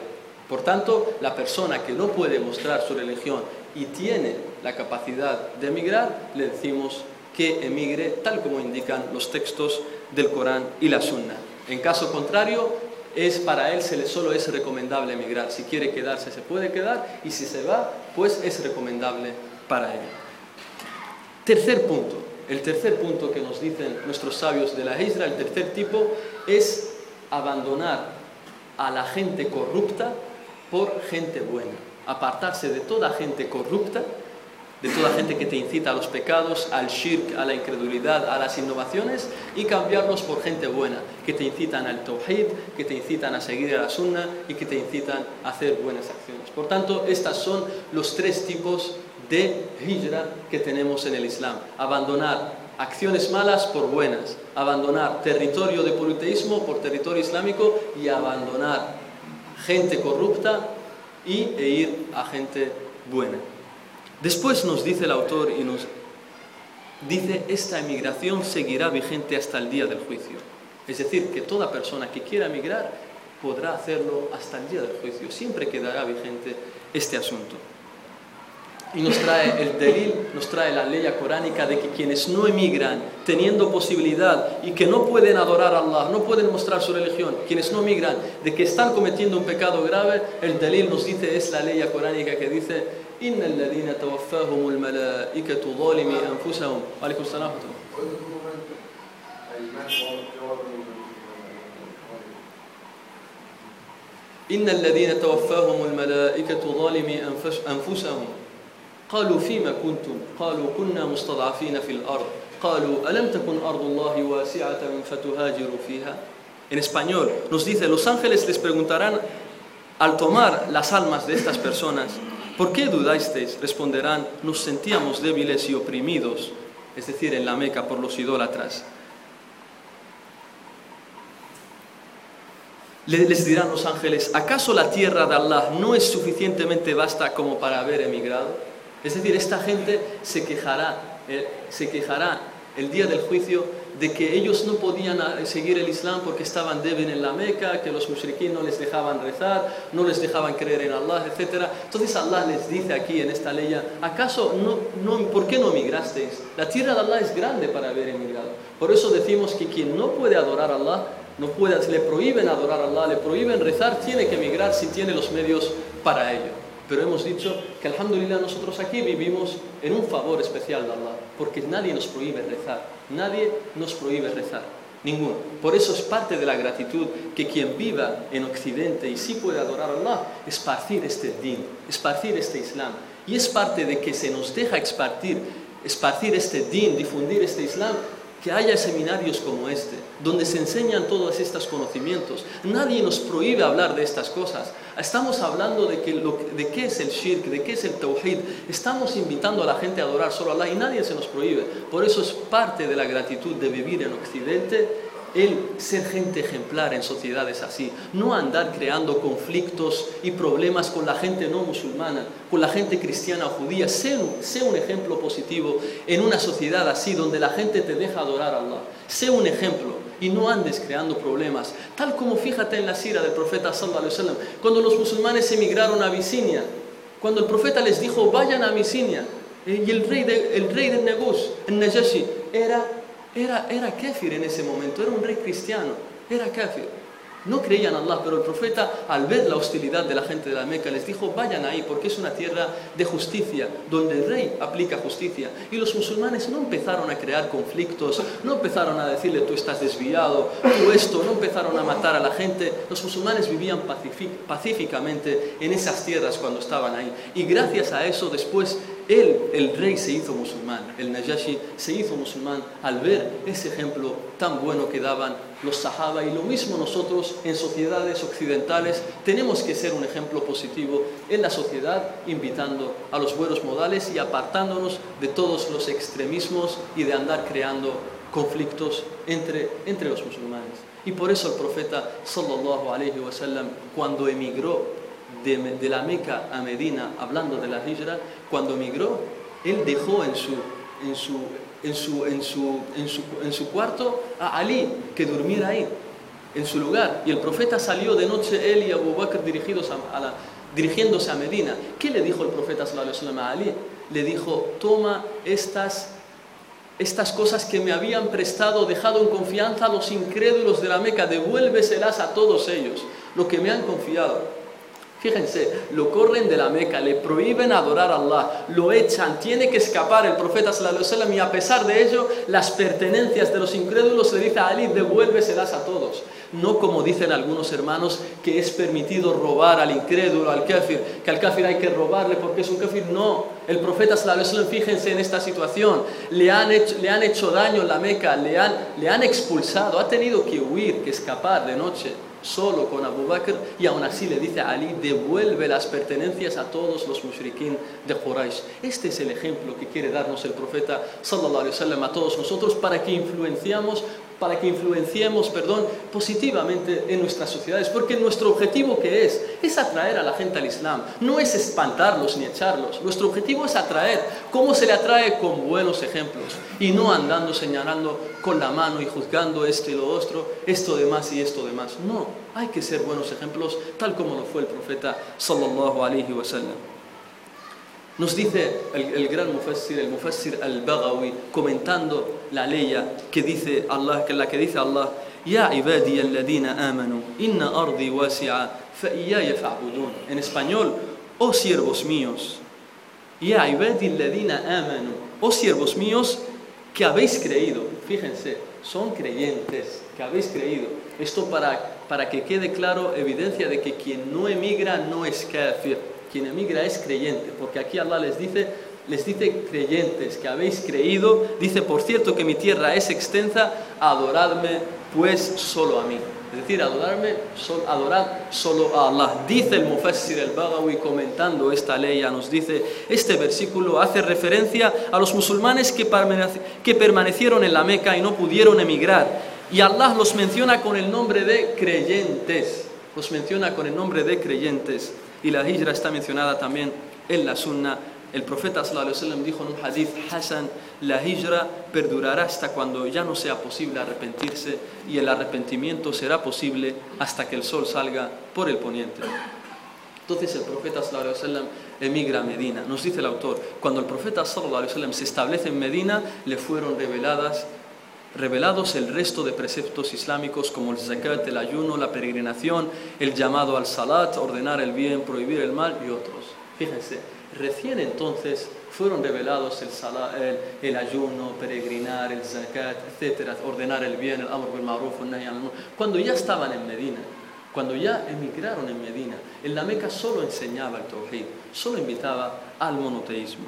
Por tanto, la persona que no puede mostrar su religión y tiene la capacidad de emigrar, le decimos que emigre tal como indican los textos del Corán y la Sunna. En caso contrario, es para él solo es recomendable emigrar. Si quiere quedarse, se puede quedar y si se va, pues es recomendable para él. Tercer punto, el tercer punto que nos dicen nuestros sabios de la Isra, el tercer tipo, es abandonar a la gente corrupta por gente buena, apartarse de toda gente corrupta, de toda gente que te incita a los pecados, al shirk, a la incredulidad, a las innovaciones y cambiarlos por gente buena, que te incitan al tawhid, que te incitan a seguir a la sunna y que te incitan a hacer buenas acciones. Por tanto, estos son los tres tipos de hijra que tenemos en el Islam. Abandonar acciones malas por buenas, abandonar territorio de politeísmo por territorio islámico y abandonar gente corrupta y, e ir a gente buena. Después nos dice el autor y nos dice, esta emigración seguirá vigente hasta el día del juicio. Es decir, que toda persona que quiera emigrar podrá hacerlo hasta el día del juicio. Siempre quedará vigente este asunto. Y nos trae el delil, nos trae la ley coránica de que quienes no emigran teniendo posibilidad y que no pueden adorar a Allah, no pueden mostrar su religión, quienes no emigran, de que están cometiendo un pecado grave, el delil nos dice, es la ley coránica que dice, إن الذين توفاهم الملائكة ظالمي أنفسهم وعليكم السلام إن الذين توفاهم الملائكة ظالمي أنفسهم قالوا فيما كنتم قالوا كنا مستضعفين في الأرض قالوا ألم تكن أرض الله واسعة فتهاجروا فيها En español nos dice, los ángeles les preguntarán al tomar las almas de estas personas, ¿por qué dudasteis? Responderán, nos sentíamos débiles y oprimidos, es decir, en la Meca por los idólatras. Les dirán los ángeles, ¿acaso la tierra de Allah no es suficientemente vasta como para haber emigrado? Es decir, esta gente se quejará, eh, se quejará el día del juicio de que ellos no podían ah, seguir el Islam porque estaban débiles en la Meca, que los mushrikin no les dejaban rezar, no les dejaban creer en Allah, etc. Entonces Allah les dice aquí en esta ley, ¿acaso no, no, por qué no migrasteis? La tierra de Allah es grande para haber emigrado. Por eso decimos que quien no puede adorar a Allah, no puede, le prohíben adorar a Allah, le prohíben rezar, tiene que emigrar si tiene los medios para ello. Pero hemos dicho que, alhamdulillah, nosotros aquí vivimos en un favor especial de Allah, porque nadie nos prohíbe rezar, nadie nos prohíbe rezar, ninguno. Por eso es parte de la gratitud que quien viva en Occidente y sí puede adorar a Allah, esparcir este din, esparcir este Islam. Y es parte de que se nos deja esparcir, esparcir este din, difundir este Islam, que haya seminarios como este, donde se enseñan todos estos conocimientos. Nadie nos prohíbe hablar de estas cosas. Estamos hablando de, que de qué es el shirk, de qué es el tawhid. Estamos invitando a la gente a adorar solo a Allah y nadie se nos prohíbe. Por eso es parte de la gratitud de vivir en Occidente el ser gente ejemplar en sociedades así, no andar creando conflictos y problemas con la gente no musulmana, con la gente cristiana o judía. Sé un, ejemplo positivo en una sociedad así, donde la gente te deja adorar a Allah. Sé un ejemplo y no andes creando problemas. Tal como fíjate en la sira del profeta sallallahu alaihi wasallam, cuando los musulmanes emigraron a Abisinia, cuando el profeta les dijo, vayan a Abisinia, eh, y el rey de, el rey de Negus, el Najashi, era, era, era en ese momento, era un rey cristiano, era kafir. No creían en Allah, pero el profeta, al ver la hostilidad de la gente de la Meca, les dijo, vayan ahí, porque es una tierra de justicia, donde el rey aplica justicia. Y los musulmanes no empezaron a crear conflictos, no empezaron a decirle, tú estás desviado, tú esto, no empezaron a matar a la gente. Los musulmanes vivían pacíficamente en esas tierras cuando estaban ahí. Y gracias a eso, después, él, el rey, se hizo musulmán, el Najashi se hizo musulmán al ver ese ejemplo tan bueno que daban los sahaba y lo mismo nosotros en sociedades occidentales tenemos que ser un ejemplo positivo en la sociedad invitando a los buenos modales y apartándonos de todos los extremismos y de andar creando conflictos entre, entre los musulmanes. Y por eso el profeta sallallahu alaihi wasallam cuando emigró de, la Meca a Medina hablando de la hijra, cuando emigró él dejó en su en su en su, en su, en su, en su cuarto a Ali, que durmiera ahí, en su lugar. Y el profeta salió de noche, él y Abu Bakr a, la, dirigiéndose a Medina. ¿Qué le dijo el profeta a Ali? Le dijo, toma estas, estas cosas que me habían prestado, dejado en confianza a los incrédulos de la Meca, devuélveselas a todos ellos, lo que me han confiado. Fíjense, lo corren de la Meca, le prohíben adorar a Allah, lo echan, tiene que escapar el profeta sallallahu y a pesar de ello, las pertenencias de los incrédulos le dice a Ali, devuélveselas a todos. No como dicen algunos hermanos que es permitido robar al incrédulo, al kafir, que al kafir hay que robarle porque es un kafir. No, el profeta sallallahu fíjense en esta situación, le han hecho, le han hecho daño en la Meca, le han, le han expulsado, ha tenido que huir, que escapar de noche solo con Abu Bakr y aún así le dice a Ali, devuelve las pertenencias a todos los mushrikin de Quraysh. Este es el ejemplo que quiere darnos el profeta sallallahu alaihi wasallam a todos nosotros para que influenciamos para que influenciemos, perdón, positivamente en nuestras sociedades, porque nuestro objetivo que es es atraer a la gente al Islam, no es espantarlos ni echarlos. Nuestro objetivo es atraer. ¿Cómo se le atrae? Con buenos ejemplos y no andando señalando con la mano y juzgando esto y lo otro, esto de más y esto de más. No, hay que ser buenos ejemplos, tal como lo fue el profeta sallallahu alaihi wasallam. Nos dice el, gran mufassir, el mufassir al-Baghawi, comentando la ley que dice Allah, que la que dice Allah, Ya ibadi alladina amanu, inna ardi wasi'a, fa fa'budun. En español, oh siervos míos, Ya ibadi alladina amanu, oh siervos míos que habéis creído. Fíjense, son creyentes, que habéis creído. Esto para, para que quede claro, evidencia de que quien no emigra no es kafir quien emigra es creyente, porque aquí Allah les dice, les dice creyentes que habéis creído, dice, por cierto que mi tierra es extensa, adoradme pues solo a mí. Es decir, adorarme, adorad solo a Allah. Dice el Mufassir el Bagawi comentando esta ley, nos dice, este versículo hace referencia a los musulmanes que, que permanecieron en la Meca y no pudieron emigrar. Y Allah los menciona con el nombre de creyentes. Los menciona con el nombre de creyentes. Y la hijra está mencionada también en la sunna. El profeta wasallam dijo en un hadith Hasan, la hijra perdurará hasta cuando ya no sea posible arrepentirse y el arrepentimiento será posible hasta que el sol salga por el poniente. Entonces el profeta wasallam emigra a Medina. Nos dice el autor, cuando el profeta wasallam se establece en Medina, le fueron reveladas revelados el resto de preceptos islámicos como el zakat, el ayuno, la peregrinación, el llamado al salat, ordenar el bien, prohibir el mal y otros. Fíjense, recién entonces fueron revelados el, salat, el, ayuno, peregrinar, el zakat, etcétera, ordenar el bien, el amor bil ma'ruf, cuando ya estaban en Medina. Cuando ya emigraron en Medina, en la Meca solo enseñaba el tawhid, solo invitaba al monoteísmo.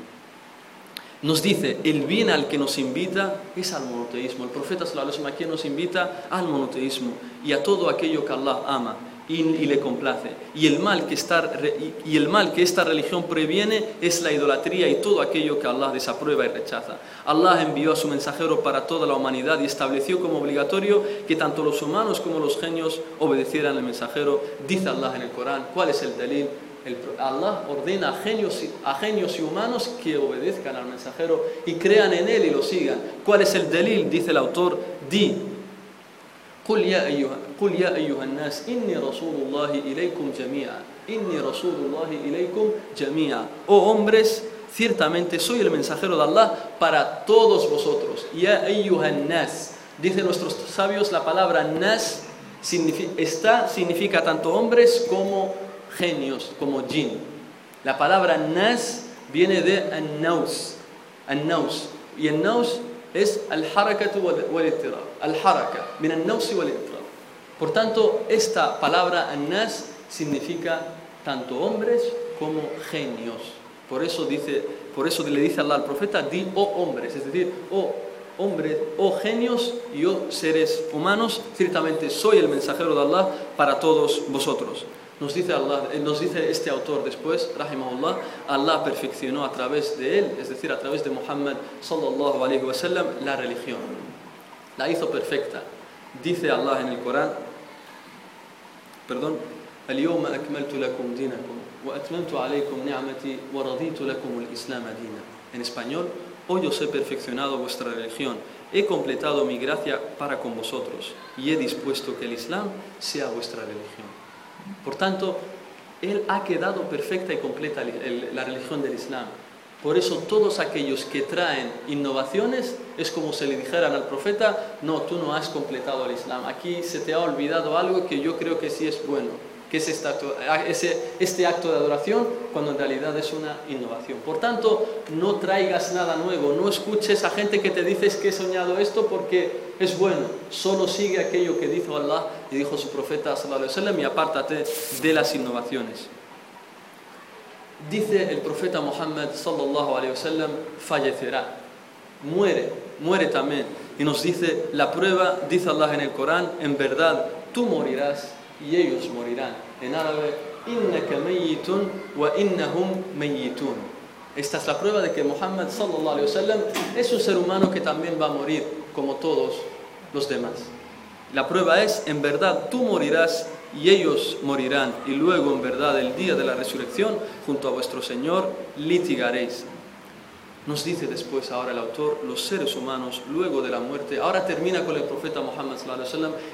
Nos dice, el bien al que nos invita es al monoteísmo. El profeta sallallahu alaihi wasallam nos invita al monoteísmo y a todo aquello que Allah ama y, le complace. Y el, mal que esta, y el mal que esta religión previene es la idolatría y todo aquello que Allah desaprueba y rechaza. Allah envió a su mensajero para toda la humanidad y estableció como obligatorio que tanto los humanos como los genios obedecieran al mensajero. Dice Allah en el Corán, ¿cuál es el delil? Allah ordena a genios, a genios y humanos que obedezcan al mensajero y crean en él y lo sigan. ¿Cuál es el delil? Dice el autor, di قل يا أيها قل يا أيها الناس إني رسول الله إليكم جميعا إني رسول الله إليكم جميعا Oh hombres ciertamente soy el mensajero de Allah para todos vosotros Ya أيها الناس Dicen nuestros sabios la palabra nas significa, está, significa tanto hombres como genios, como jin. La palabra nas viene de an-naus, an-naus. Y an-naus es al-harakatu wal-ittirab. Al-haraka, min an-naus wal-ittirab. Por tanto, esta palabra an-nas significa tanto hombres como genios. Por eso, dice, por eso le dice Allah al profeta, di oh hombres, es decir, oh hombres, oh genios y o seres humanos, ciertamente soy el mensajero de Allah para todos vosotros. Nos dice, Allah, eh, nos dice este autor después, rahimahullah, Allah perfeccionó a través de él, es decir, a través de Muhammad sallallahu alayhi wa sallam, la religión. La hizo perfecta. Dice Allah en el Corán, perdón, اليوم أكملت لكم دينكم وأتممت عليكم نعمتي ورضيت لكم الإسلام دينا. En español, hoy os he perfeccionado vuestra religión, he completado mi gracia para con vosotros y he dispuesto que el Islam sea vuestra religión. Por tanto, Él ha quedado perfecta y completa la religión del Islam. Por eso todos aquellos que traen innovaciones es como si le dijeran al profeta, no, tú no has completado el Islam, aquí se te ha olvidado algo que yo creo que sí es bueno que es este acto de adoración, cuando en realidad es una innovación. Por tanto, no traigas nada nuevo, no escuches a gente que te dice que he soñado esto porque es bueno, solo sigue aquello que dijo Allah y dijo su profeta sallallahu y apártate de las innovaciones. Dice el profeta Muhammad sallallahu alaihi wasallam fallecerá, muere, muere también y nos dice la prueba, dice Allah en el Corán, en verdad tú morirás y ellos morirán. En árabe, innaka mayyitun wa innahum mayyitun. Esta es la prueba de que Muhammad sallallahu es un ser humano que también va a morir como todos los demás. La prueba es, en verdad tú morirás y ellos morirán y luego en verdad el día de la resurrección junto a vuestro Señor litigaréis. Nos dice después ahora el autor, los seres humanos luego de la muerte, ahora termina con el profeta Muhammad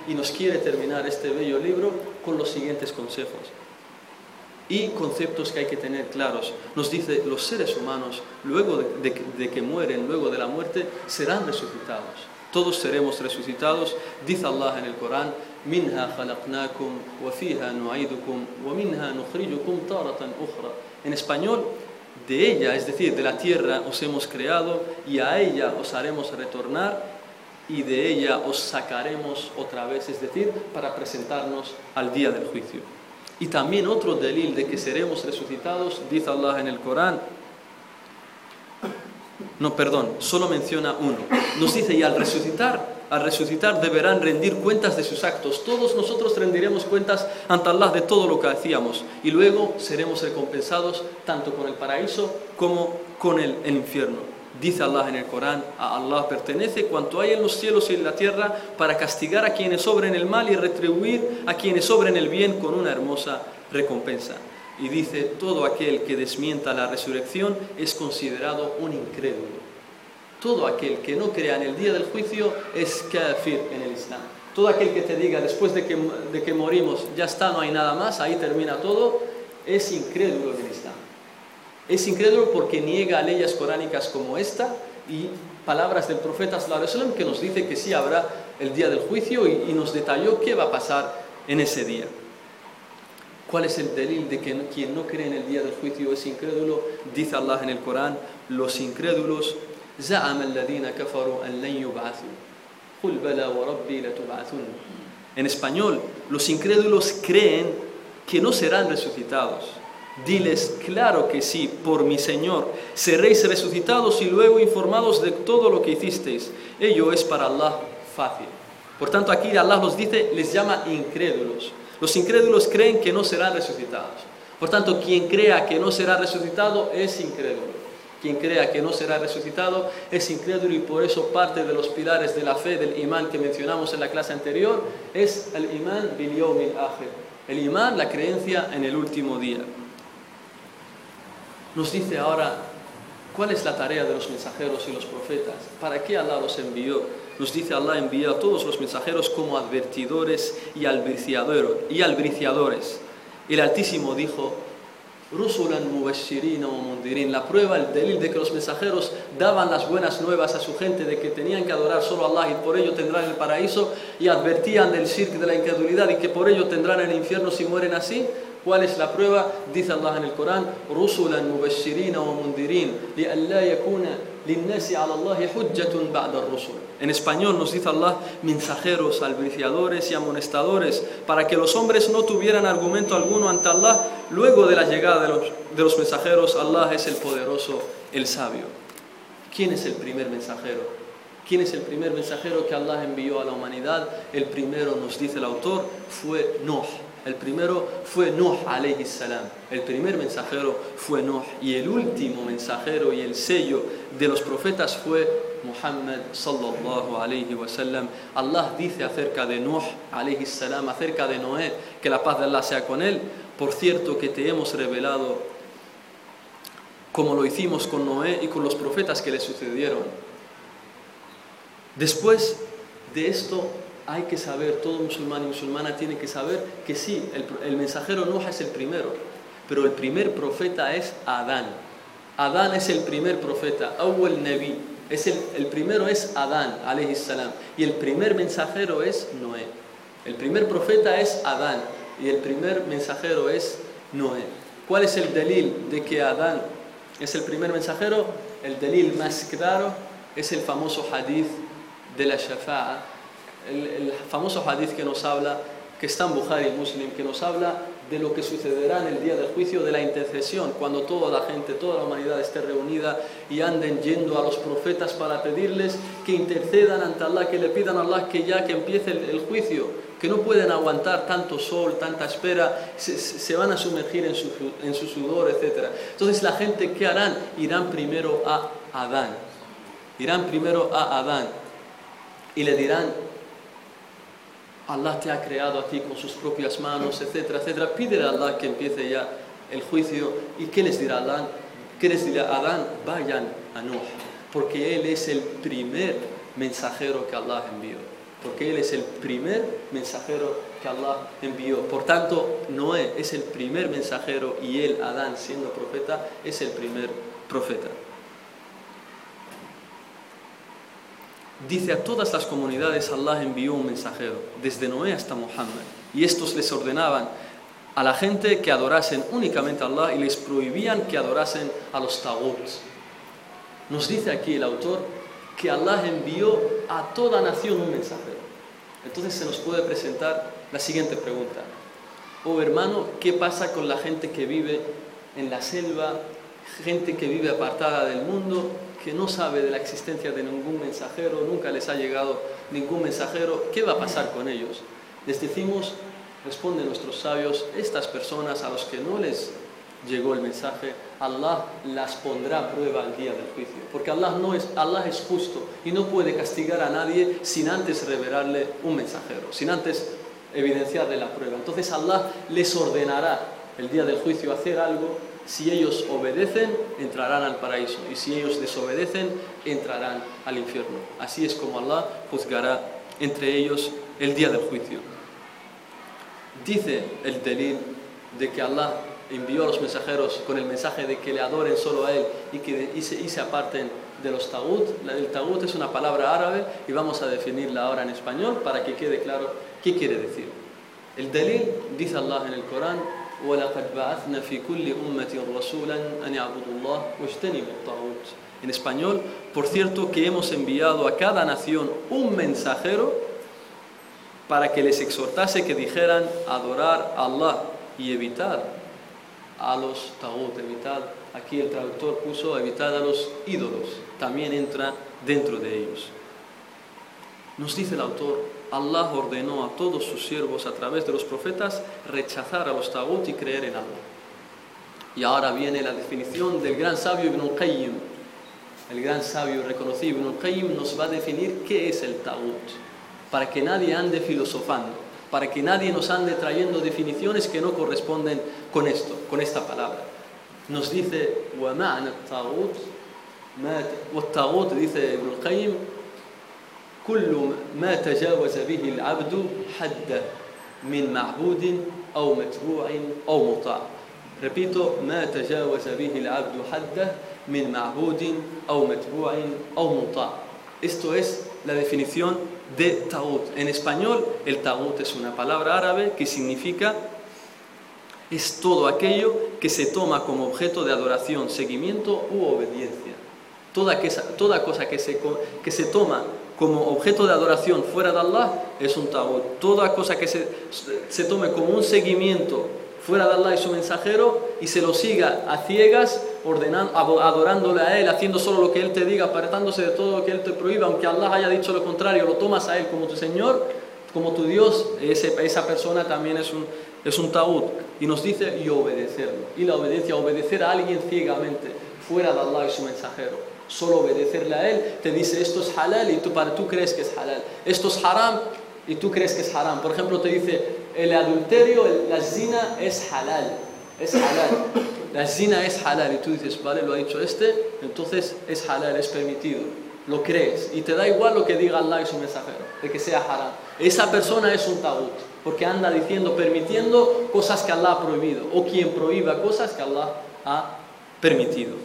y nos quiere terminar este bello libro con los siguientes consejos y conceptos que hay que tener claros. Nos dice, los seres humanos luego de, que mueren, luego de la muerte, serán resucitados. Todos seremos resucitados. Dice Allah en el Corán, En español, de ella, es decir, de la tierra os hemos creado y a ella os haremos retornar y de ella os sacaremos otra vez, es decir, para presentarnos al día del juicio. Y también otro delil de que seremos resucitados, dice Allah en el Corán, no, perdón, solo menciona uno. Nos dice, y al resucitar, al resucitar deberán rendir cuentas de sus actos. Todos nosotros rendiremos cuentas ante Allah de todo lo que hacíamos y luego seremos recompensados tanto con el paraíso como con el, infierno. Dice Allah en el Corán, a Allah pertenece cuanto hay en los cielos y en la tierra para castigar a quienes obren el mal y retribuir a quienes obren el bien con una hermosa recompensa. Y dice, todo aquel que desmienta la resurrección es considerado un incrédulo todo aquel que no crea en el día del juicio es kafir en el Islam. Todo aquel que te diga después de que, de que morimos ya está, no hay nada más, ahí termina todo, es incrédulo en el Islam. Es incrédulo porque niega leyes coránicas como esta y palabras del profeta sallam que nos dice que sí habrá el día del juicio y, y, nos detalló qué va a pasar en ese día. ¿Cuál es el delil de que quien no cree en el día del juicio es incrédulo? Dice Allah en el Corán, los incrédulos en español, los incrédulos creen que no serán resucitados. Diles, claro que sí, por mi Señor, seréis resucitados y luego informados de todo lo que hicisteis. Ello es para Allah fácil. Por tanto, aquí Allah los dice, les llama incrédulos. Los incrédulos creen que no serán resucitados. Por tanto, quien crea que no será resucitado es incrédulo. Quien crea que no será resucitado es incrédulo y por eso parte de los pilares de la fe del imán que mencionamos en la clase anterior es el imán bil yawmil El imán, la creencia en el último día. Nos dice ahora cuál es la tarea de los mensajeros y los profetas. ¿Para qué Allah los envió? Nos dice Allah envió a todos los mensajeros como advertidores y albriciadores. El Altísimo dijo, La prueba, el delil de que los mensajeros daban las buenas nuevas a su gente de que tenían que adorar solo a Allah y por ello tendrán el paraíso y advertían del shirk de la incredulidad y que por ello tendrán el infierno si mueren así. ¿Cuál es la prueba? Dice Allah en el Corán, Rusulan mubashirin o mundirin, yakuna en español nos dice Allah, mensajeros, albriciadores y amonestadores, para que los hombres no tuvieran argumento alguno ante Allah. Luego de la llegada de los, de los mensajeros, Allah es el poderoso, el sabio. ¿Quién es el primer mensajero? ¿Quién es el primer mensajero que Allah envió a la humanidad? El primero, nos dice el autor, fue Nuh. El primero fue Nuh alayhi salam. El primer mensajero fue Nuh. Y el último mensajero y el sello de los profetas fue Muhammad sallallahu alayhi wa sallam. Allah dice acerca de Nuh alayhi salam, acerca de Noé, que la paz de Allah sea con él. Por cierto que te hemos revelado como lo hicimos con Noé y con los profetas que le sucedieron. Después de esto hay que saber, todo musulmán y musulmana tiene que saber que sí, el, mensajero Nuh es el primero, pero el primer profeta es Adán. Adán es el primer profeta, Awel Nebi. Es el, el, primero es Adán, salam, y el primer mensajero es Noé. El primer profeta es Adán y el primer mensajero es Noé. ¿Cuál es el delil de que Adán es el primer mensajero? El delil más claro es el famoso hadith de la Shafa'a, el, famoso hadith que nos habla, que está en Bukhari Muslim, que nos habla de lo que sucederá en el día del juicio, de la intercesión, cuando toda la gente, toda la humanidad esté reunida y anden yendo a los profetas para pedirles que intercedan ante Allah, que le pidan a Allah que ya que empiece el, juicio, que no pueden aguantar tanto sol, tanta espera, se, van a sumergir en su, en su sudor, etc. Entonces la gente, ¿qué harán? Irán primero a Adán. Irán primero a Adán y le dirán, Allah te ha creado a ti con sus propias manos, etcétera, etcétera. Pídele a Allah que empiece ya el juicio. ¿Y qué les dirá Allah? ¿Qué les dirá Adán? Vayan a Nuh, porque él es el primer mensajero que Allah envió. Porque él es el primer mensajero que Allah envió. Por tanto, Noé es el primer mensajero y él, Adán, siendo profeta, es el primer profeta. Dice a todas las comunidades Allah envió un mensajero, desde Noé hasta Muhammad, y estos les ordenaban a la gente que adorasen únicamente a Allah y les prohibían que adorasen a los taguts. Nos dice aquí el autor que Allah envió a toda nación un mensajero. Entonces se nos puede presentar la siguiente pregunta. Oh hermano, ¿qué pasa con la gente que vive en la selva, gente que vive apartada del mundo que no sabe de la existencia de ningún mensajero, nunca les ha llegado ningún mensajero, ¿qué va a pasar con ellos? Les decimos, responden nuestros sabios, estas personas a los que no les llegó el mensaje, Allah las pondrá a prueba el día del juicio. Porque Allah, no es, Allah es justo y no puede castigar a nadie sin antes revelarle un mensajero, sin antes evidenciarle la prueba. Entonces Allah les ordenará el día del juicio hacer algo si ellos obedecen, entrarán al paraíso. Y si ellos desobedecen, entrarán al infierno. Así es como Allah juzgará entre ellos el día del juicio. Dice el delil de que Allah envió a los mensajeros con el mensaje de que le adoren solo a Él y que y se, aparten de los tagut. El tagut es una palabra árabe y vamos a definirla ahora en español para que quede claro qué quiere decir. El delil, dice Allah en el Corán, en español, por cierto que hemos enviado a cada nación un mensajero para que les exhortase que dijeran adorar a Allah y evitar a los tagut, evitar, aquí el traductor puso evitar a los ídolos, también entra dentro de ellos. Nos dice el autor, Allah ordenó a todos sus siervos a través de los profetas rechazar a los tagut y creer en Allah. Y ahora viene la definición del gran sabio Ibn al-Qayyim. El gran sabio reconocido Ibn al-Qayyim nos va a definir qué es el tagut, para que nadie ande filosofando, para que nadie nos ande trayendo definiciones que no corresponden con esto, con esta palabra. Nos dice, وَمَعْنَ التَّاغُوتِ والتاغوت dice Ibn al-Qayyim كل ما تجاوز به العبد حده من معبود أو متبوع أو مطاع repito ما تجاوز به العبد حده من معبود أو متبوع أو مطاع esto es la definición de tagut en español el tagut es una palabra árabe que significa es todo aquello que se toma como objeto de adoración, seguimiento u obediencia. Toda, toda cosa que se, que se toma como objeto de adoración fuera de Allah es un tagut. Toda cosa que se, se tome como un seguimiento fuera de Allah y su mensajero y se lo siga a ciegas, ordenando, adorándole a Él, haciendo solo lo que Él te diga, apartándose de todo lo que Él te prohíba, aunque Allah haya dicho lo contrario, lo tomas a Él como tu Señor, como tu Dios, esa persona también es un, es un Y nos dice y obedecerlo. Y la obediencia, obedecer a alguien ciegamente, fuera de Allah y su mensajero solo obedecerle a él, te dice esto es halal y tú, para, tú crees que es halal. Esto es haram y tú crees que es haram. Por ejemplo, te dice el adulterio, la zina es halal. Es halal. La zina es halal y tú dices, vale, lo ha dicho este, entonces es halal, es permitido. Lo crees y te da igual lo que diga Allah y su mensajero, de que sea haram. Esa persona es un tagut, porque anda diciendo, permitiendo cosas que Allah ha prohibido, o quien prohíba cosas que Allah ha permitido.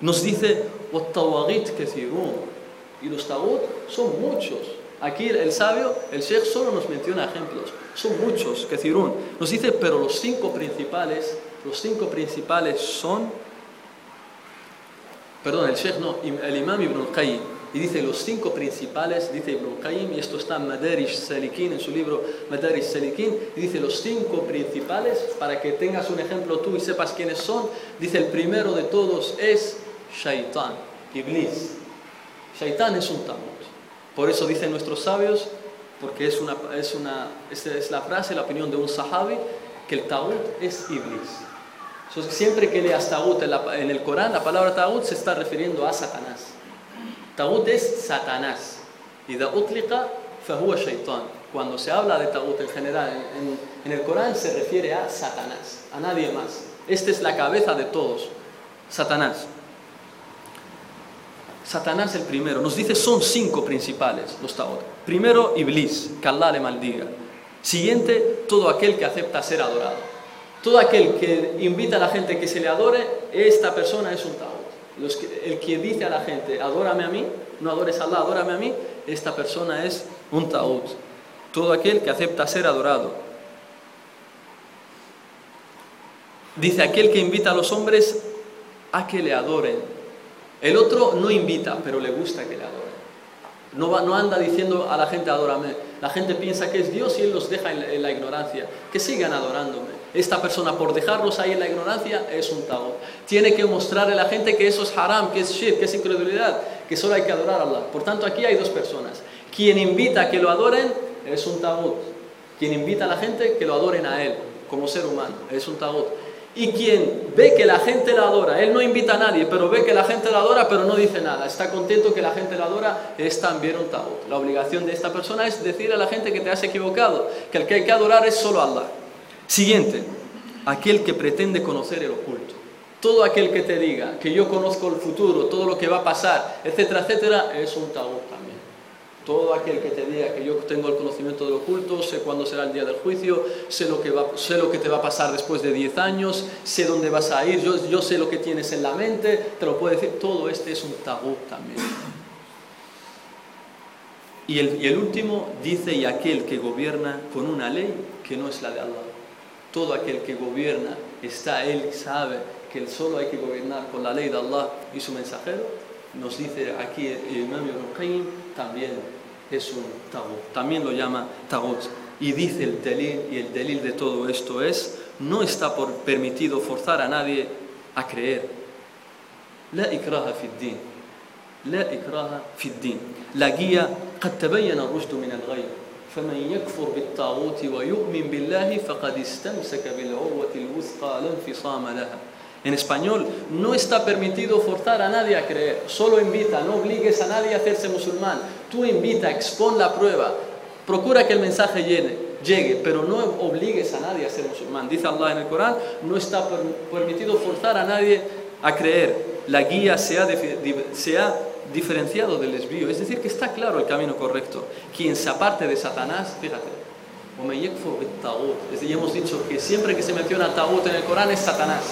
Nos dice, y los tagut son muchos. Aquí el sabio, el sheikh, solo nos menciona ejemplos. Son muchos, kethirun. Nos dice, pero los cinco principales, los cinco principales son, perdón, el sheikh no, el imam Ibn al-Qayyim. Y dice los cinco principales, dice Ibn al-Qayyim, y esto está en Madarish Salikin, en su libro Madarish Salikin, y dice los cinco principales, para que tengas un ejemplo tú y sepas quiénes son. Dice el primero de todos es Shaitán, Iblis. Shaitán es un tamut. Por eso dicen nuestros sabios, porque es, una, es, una, es la frase, la opinión de un sahabi, que el tagut es Iblis. siempre que leas tagut en, el Corán, la palabra tagut se está refiriendo a Satanás. Tagut es Satanás. Y da utliqa fahuwa shaitán. Cuando se habla de tagut en general en, en el Corán se refiere a Satanás, a nadie más. Esta es la cabeza de todos, Satanás. Satanás el primero. Nos dice son cinco principales los Taot. Primero, Iblis, que Allah le maldiga. Siguiente, todo aquel que acepta ser adorado. Todo aquel que invita a la gente que se le adore, esta persona es un Taot. el que dice a la gente, adórame a mí, no adores a Allah, adórame a mí, esta persona es un Taot. Todo aquel que acepta ser adorado. Dice aquel que invita a los hombres a que le adoren el otro no invita, pero le gusta que le adore. No, no anda diciendo a la gente adórame. La gente piensa que es Dios y Él los deja en, la ignorancia. Que sigan adorándome. Esta persona, por dejarlos ahí en la ignorancia, es un tago. Tiene que mostrarle a la gente que eso es haram, que es shirk, que es incredulidad, que solo hay que adorar a Allah. Por tanto, aquí hay dos personas. Quien invita a que lo adoren es un tagut. Quien invita a la gente que lo adoren a Él, como ser humano, es un tagut. Y quien ve que la gente la adora, él no invita a nadie, pero ve que la gente la adora, pero no dice nada, está contento que la gente la adora, es también un tabú. La obligación de esta persona es decir a la gente que te has equivocado, que el que hay que adorar es solo Allah. Siguiente, aquel que pretende conocer el oculto. Todo aquel que te diga que yo conozco el futuro, todo lo que va a pasar, etcétera, etcétera, es un tabú. Todo aquel que te diga que yo tengo el conocimiento del oculto, sé cuándo será el día del juicio, sé lo que, va, sé lo que te va a pasar después de 10 años, sé dónde vas a ir, yo, yo sé lo que tienes en la mente, te lo puedo decir, todo este es un tabú también. Y el, y el último dice, y aquel que gobierna con una ley que no es la de Allah. Todo aquel que gobierna está, él sabe que solo hay que gobernar con la ley de Allah y su mensajero. Nos dice aquí el Imam Ibn Qayyim también es un tagut. También lo llama tagut. Y dice el delil, y el delil de todo esto es, no está por permitido forzar a nadie a creer. La ikraha fi din. La ikraha fi din. La guía قد تبين الرشد من الغي فمن يكفر بالطاغوت ويؤمن بالله فقد استمسك بالعروة الوثقى لا انفصام لها En español, no está permitido forzar a nadie a creer, solo invita, no obligues a nadie a hacerse musulmán. Tú invita, expon la prueba, procura que el mensaje llegue, llegue, pero no obligues a nadie a ser musulmán. Dice Allah en el Corán, no está permitido forzar a nadie a creer. La guía se ha, se diferenciado del desvío, es decir, que está claro el camino correcto. Quien se aparte de Satanás, fíjate, es decir, hemos dicho que siempre que se menciona Tagut en el Corán es Satanás.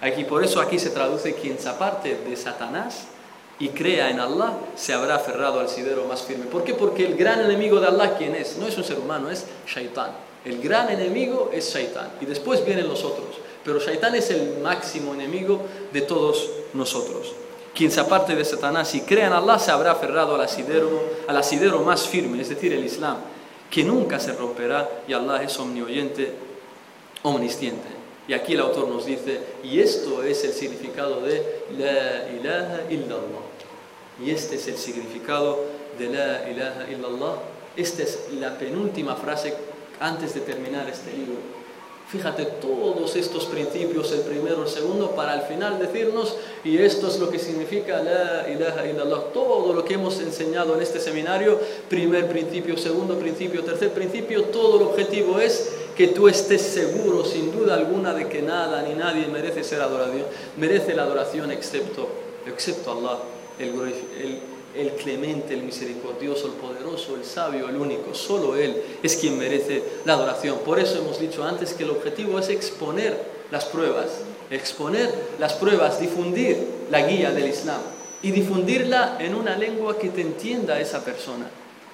Aquí, por eso aquí se traduce quien se aparte de Satanás y crea en Allah, se habrá aferrado al sidero más firme. ¿Por qué? Porque el gran enemigo de Allah, ¿quién es? No es un ser humano, es Shaitán. El gran enemigo es Shaitán. Y después vienen los otros. Pero Shaitán es el máximo enemigo de todos nosotros. Quien se aparte de Satanás y crea en Allah se habrá aferrado al asidero, al asidero más firme, es decir, el Islam, que nunca se romperá y Allah es omnioyente, omnisciente. Y aquí el autor nos dice, y esto es el significado de La ilaha illallah. Y este es el significado de La ilaha illallah. Esta es la penúltima frase antes de terminar este libro. Fíjate todos estos principios, el primero, el segundo, para al final decirnos, y esto es lo que significa la ilaha illallah. Todo lo que hemos enseñado en este seminario, primer principio, segundo principio, tercer principio, todo el objetivo es que tú estés seguro, sin duda alguna, de que nada ni nadie merece ser adorado, merece la adoración excepto, excepto Allah, el, el clemente, el misericordioso, el poderoso, el sabio, el único. Solo Él es quien merece la adoración. Por eso hemos dicho antes que el objetivo es exponer las pruebas, exponer las pruebas, difundir la guía del Islam y difundirla en una lengua que te entienda esa persona.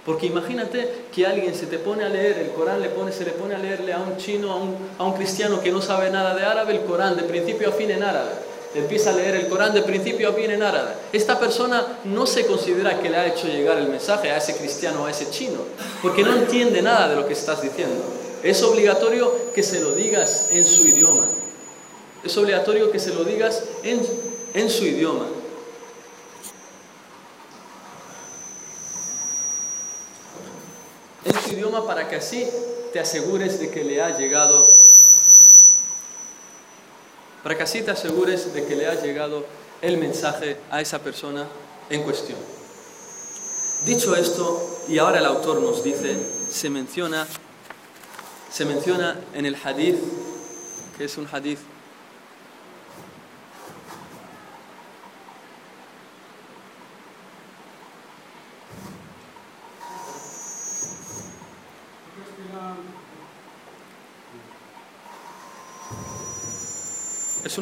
Porque imagínate que alguien se te pone a leer, el Corán se le pone a leerle a un chino, a un, a un cristiano que no sabe nada de árabe, el Corán de principio a fin en árabe empieza a leer el Corán de principio a fin en árabe. Esta persona no se considera que le ha hecho llegar el mensaje a ese cristiano o a ese chino, porque no entiende nada de lo que estás diciendo. Es obligatorio que se lo digas en su idioma. Es obligatorio que se lo digas en, en su idioma. En su para que así te asegures de que le ha llegado para que así te asegures de que le ha llegado el mensaje a esa persona en cuestión. Dicho esto, y ahora el autor nos dice, se menciona, se menciona en el hadith, que es un hadith Es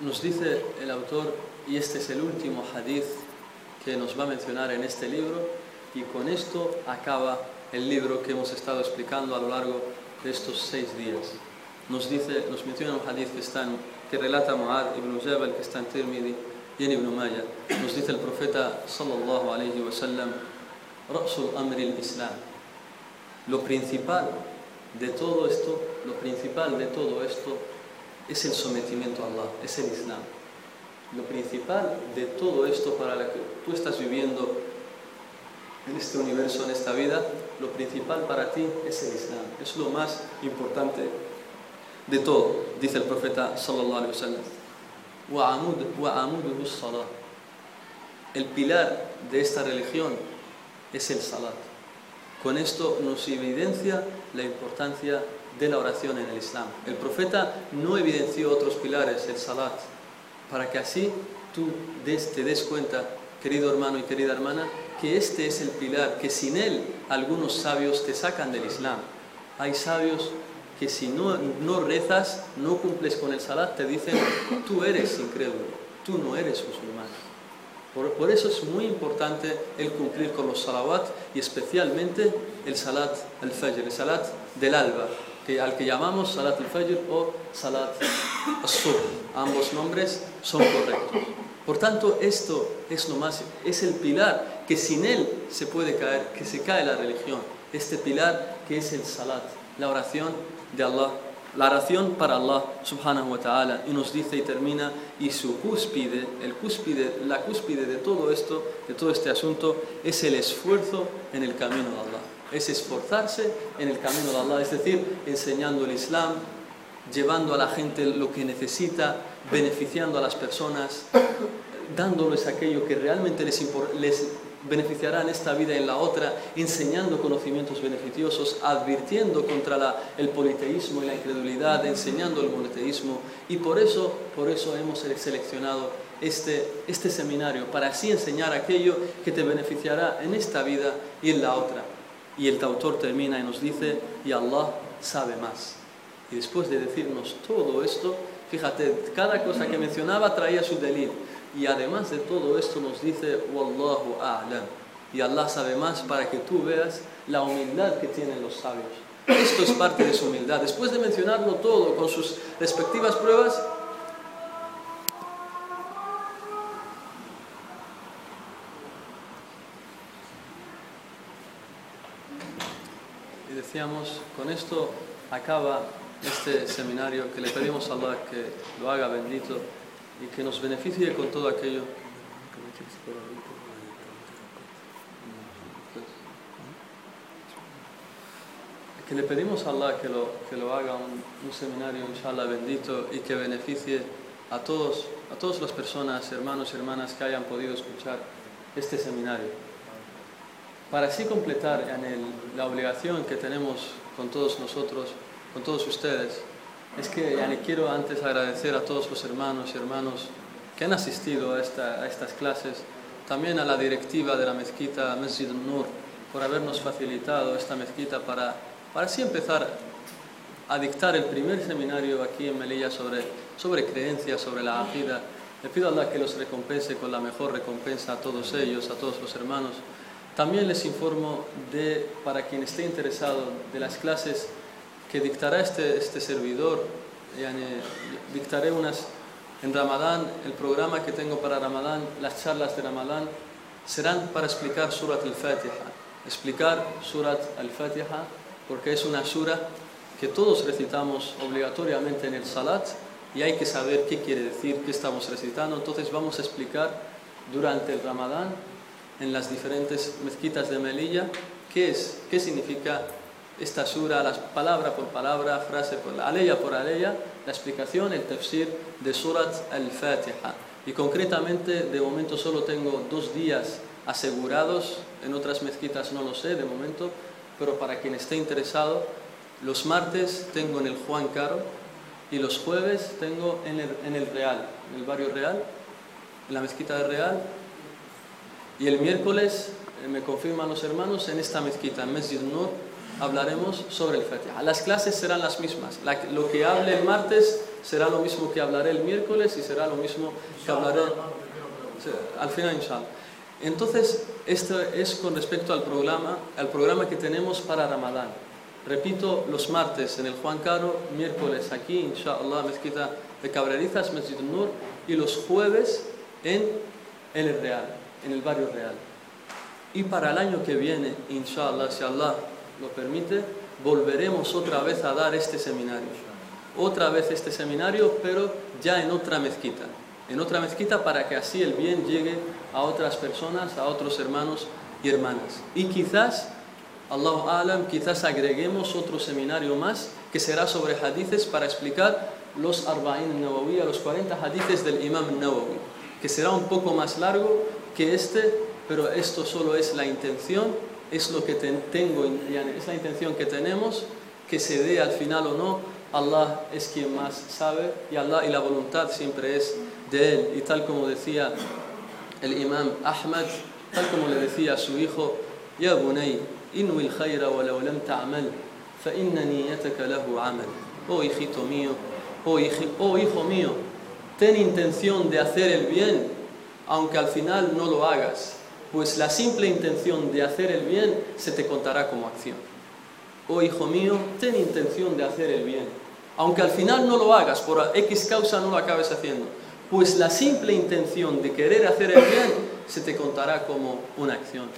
Nos dice el autor, y este es el último hadith que nos va a mencionar en este libro, y con esto acaba el libro que hemos estado explicando a lo largo de estos seis días. Nos dice, nos menciona un hadith que, está que relata Mu'ad ibn Jabal, que está en Tirmidhi y en Ibn Maya. Nos dice el profeta sallallahu alayhi wa sallam, al-Islam. Lo principal de todo esto, lo principal de todo esto es el sometimiento a Allah, es el Islam. Lo principal de todo esto para lo que tú estás viviendo en este universo, en esta vida, lo principal para ti es el Islam. Es lo más importante de todo, dice el profeta sallallahu alaihi wasallam. El pilar de esta religión es el salat. Con esto nos evidencia la importancia de la oración en el Islam. El profeta no evidenció otros pilares, el salat, para que así tú te des cuenta, querido hermano y querida hermana, que este es el pilar, que sin él algunos sabios te sacan del Islam. Hay sabios que si no, no rezas, no cumples con el salat, te dicen, tú eres incrédulo, tú no eres musulmán. Por, por, eso es muy importante el cumplir con los salawat y especialmente el salat al-fajr, el salat del alba, que, al que llamamos salat al-fajr o salat al-subh. Ambos nombres son correctos. Por tanto, esto es lo más, es el pilar que sin él se puede caer, que se cae la religión. Este pilar que es el salat, la oración de Allah, la oración para Allah subhanahu wa ta'ala. Y nos dice y termina, y su cúspide, el cúspide, la cúspide de todo esto, de todo este asunto, es el esfuerzo en el camino de Allah. Es esforzarse en el camino de Allah, es decir, enseñando el Islam, llevando a la gente lo que necesita, beneficiando a las personas, dándoles aquello que realmente les, les beneficiará en esta vida y en la otra, enseñando conocimientos beneficiosos, advirtiendo contra la, el politeísmo y la incredulidad, enseñando el monoteísmo. Y por eso, por eso hemos seleccionado este, este seminario, para así enseñar aquello que te beneficiará en esta vida y en la otra. Y el autor termina y nos dice, y Allah sabe más. Y después de decirnos todo esto, fíjate, cada cosa que mencionaba traía su delito. Y además de todo esto nos dice, Wallahu a'lam. Y Allah sabe más para que tú veas la humildad que tienen los sabios. Esto es parte de su humildad. Después de mencionarlo todo con sus respectivas pruebas, y decíamos, con esto acaba este seminario que le pedimos a Allah que lo haga bendito y que nos beneficie con todo aquello. Que le pedimos a Allah que lo, que lo haga un, un seminario, inshallah, bendito y que beneficie a todos, a todas las personas, hermanos y hermanas que hayan podido escuchar este seminario. Para así completar la obligación que tenemos con todos nosotros, con todos ustedes, es que yani, quiero antes agradecer a todos los hermanos y hermanos que han asistido a, esta, a estas clases, también a la directiva de la mezquita Masjid Nur por habernos facilitado esta mezquita para, para así empezar a dictar el primer seminario aquí en Melilla sobre, sobre creencias, sobre la akida. Le pido a Allah que los recompense con la mejor recompensa a todos ellos, a todos los hermanos. También les informo de, para quien esté interesado, de las clases que dictará este, este servidor. Dictaré unas en Ramadán, el programa que tengo para Ramadán, las charlas de Ramadán, serán para explicar Surat al-Fatiha. Explicar Surat al-Fatiha, porque es una sura que todos recitamos obligatoriamente en el Salat y hay que saber qué quiere decir, qué estamos recitando. Entonces vamos a explicar durante el Ramadán en las diferentes mezquitas de Melilla qué es, qué significa esta sura, las palabra por palabra, frase por aleya por aleya, la explicación, el tafsir de Surat al-Fatiha. Y concretamente, de momento solo tengo dos días asegurados, en otras mezquitas no lo sé de momento, pero para quien esté interesado, los martes tengo en el Juan Caro y los jueves tengo en el, en el Real, en el barrio Real, en la mezquita de Real. Y el miércoles, eh, me confirman los hermanos, en esta mezquita, en Masjid Nur, hablaremos sobre el Fatiha. Las clases serán las mismas. Lo que hable el martes será lo mismo que hablaré el miércoles y será lo mismo que hablaré al final, inshallah. Entonces, esto es con respecto al programa, al programa que tenemos para Ramadán. Repito, los martes en el Juan Caro, miércoles aquí, inshallah, mezquita de Cabrerizas, Masjid Nur, y los jueves en, en el Real, en el barrio Real. Y para el año que viene, inshallah, si Allah lo permite, volveremos otra vez a dar este seminario. Otra vez este seminario, pero ya en otra mezquita. En otra mezquita para que así el bien llegue a otras personas, a otros hermanos y hermanas. Y quizás, Allahu Alam, quizás agreguemos otro seminario más que será sobre hadices para explicar los Arba'in Nawawi, los 40 hadices del Imam Nawawi, que será un poco más largo que este, pero esto solo es la intención es lo que tengo, es la intención que tenemos, que se dé al final o no, Allah es quien más sabe y Allah y la voluntad siempre es de Él. Y tal como decía el imam Ahmad, tal como le decía a su hijo, Ya bunay, inwi al-khayra walau lam ta'mal, fa inna niyataka lahu amal. Oh hijito mío, oh, hijo, oh hijo mío, ten intención de hacer el bien, aunque al final no lo hagas, pues la simple intención de hacer el bien se te contará como acción. Oh hijo mío, ten intención de hacer el bien, aunque al final no lo hagas, por X causa no lo acabes haciendo, pues la simple intención de querer hacer el bien se te contará como una acción.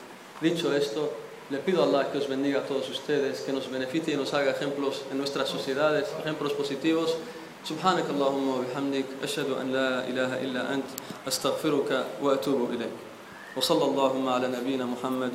Dicho esto, le pido a Allah que os bendiga a todos ustedes, que nos beneficie y nos haga ejemplos en nuestras sociedades, ejemplos positivos. سبحانك اللهم وبحمدك أشهد أن لا إله إلا أنت أستغفرك وأتوب إليك وصلى اللهم على نبينا محمد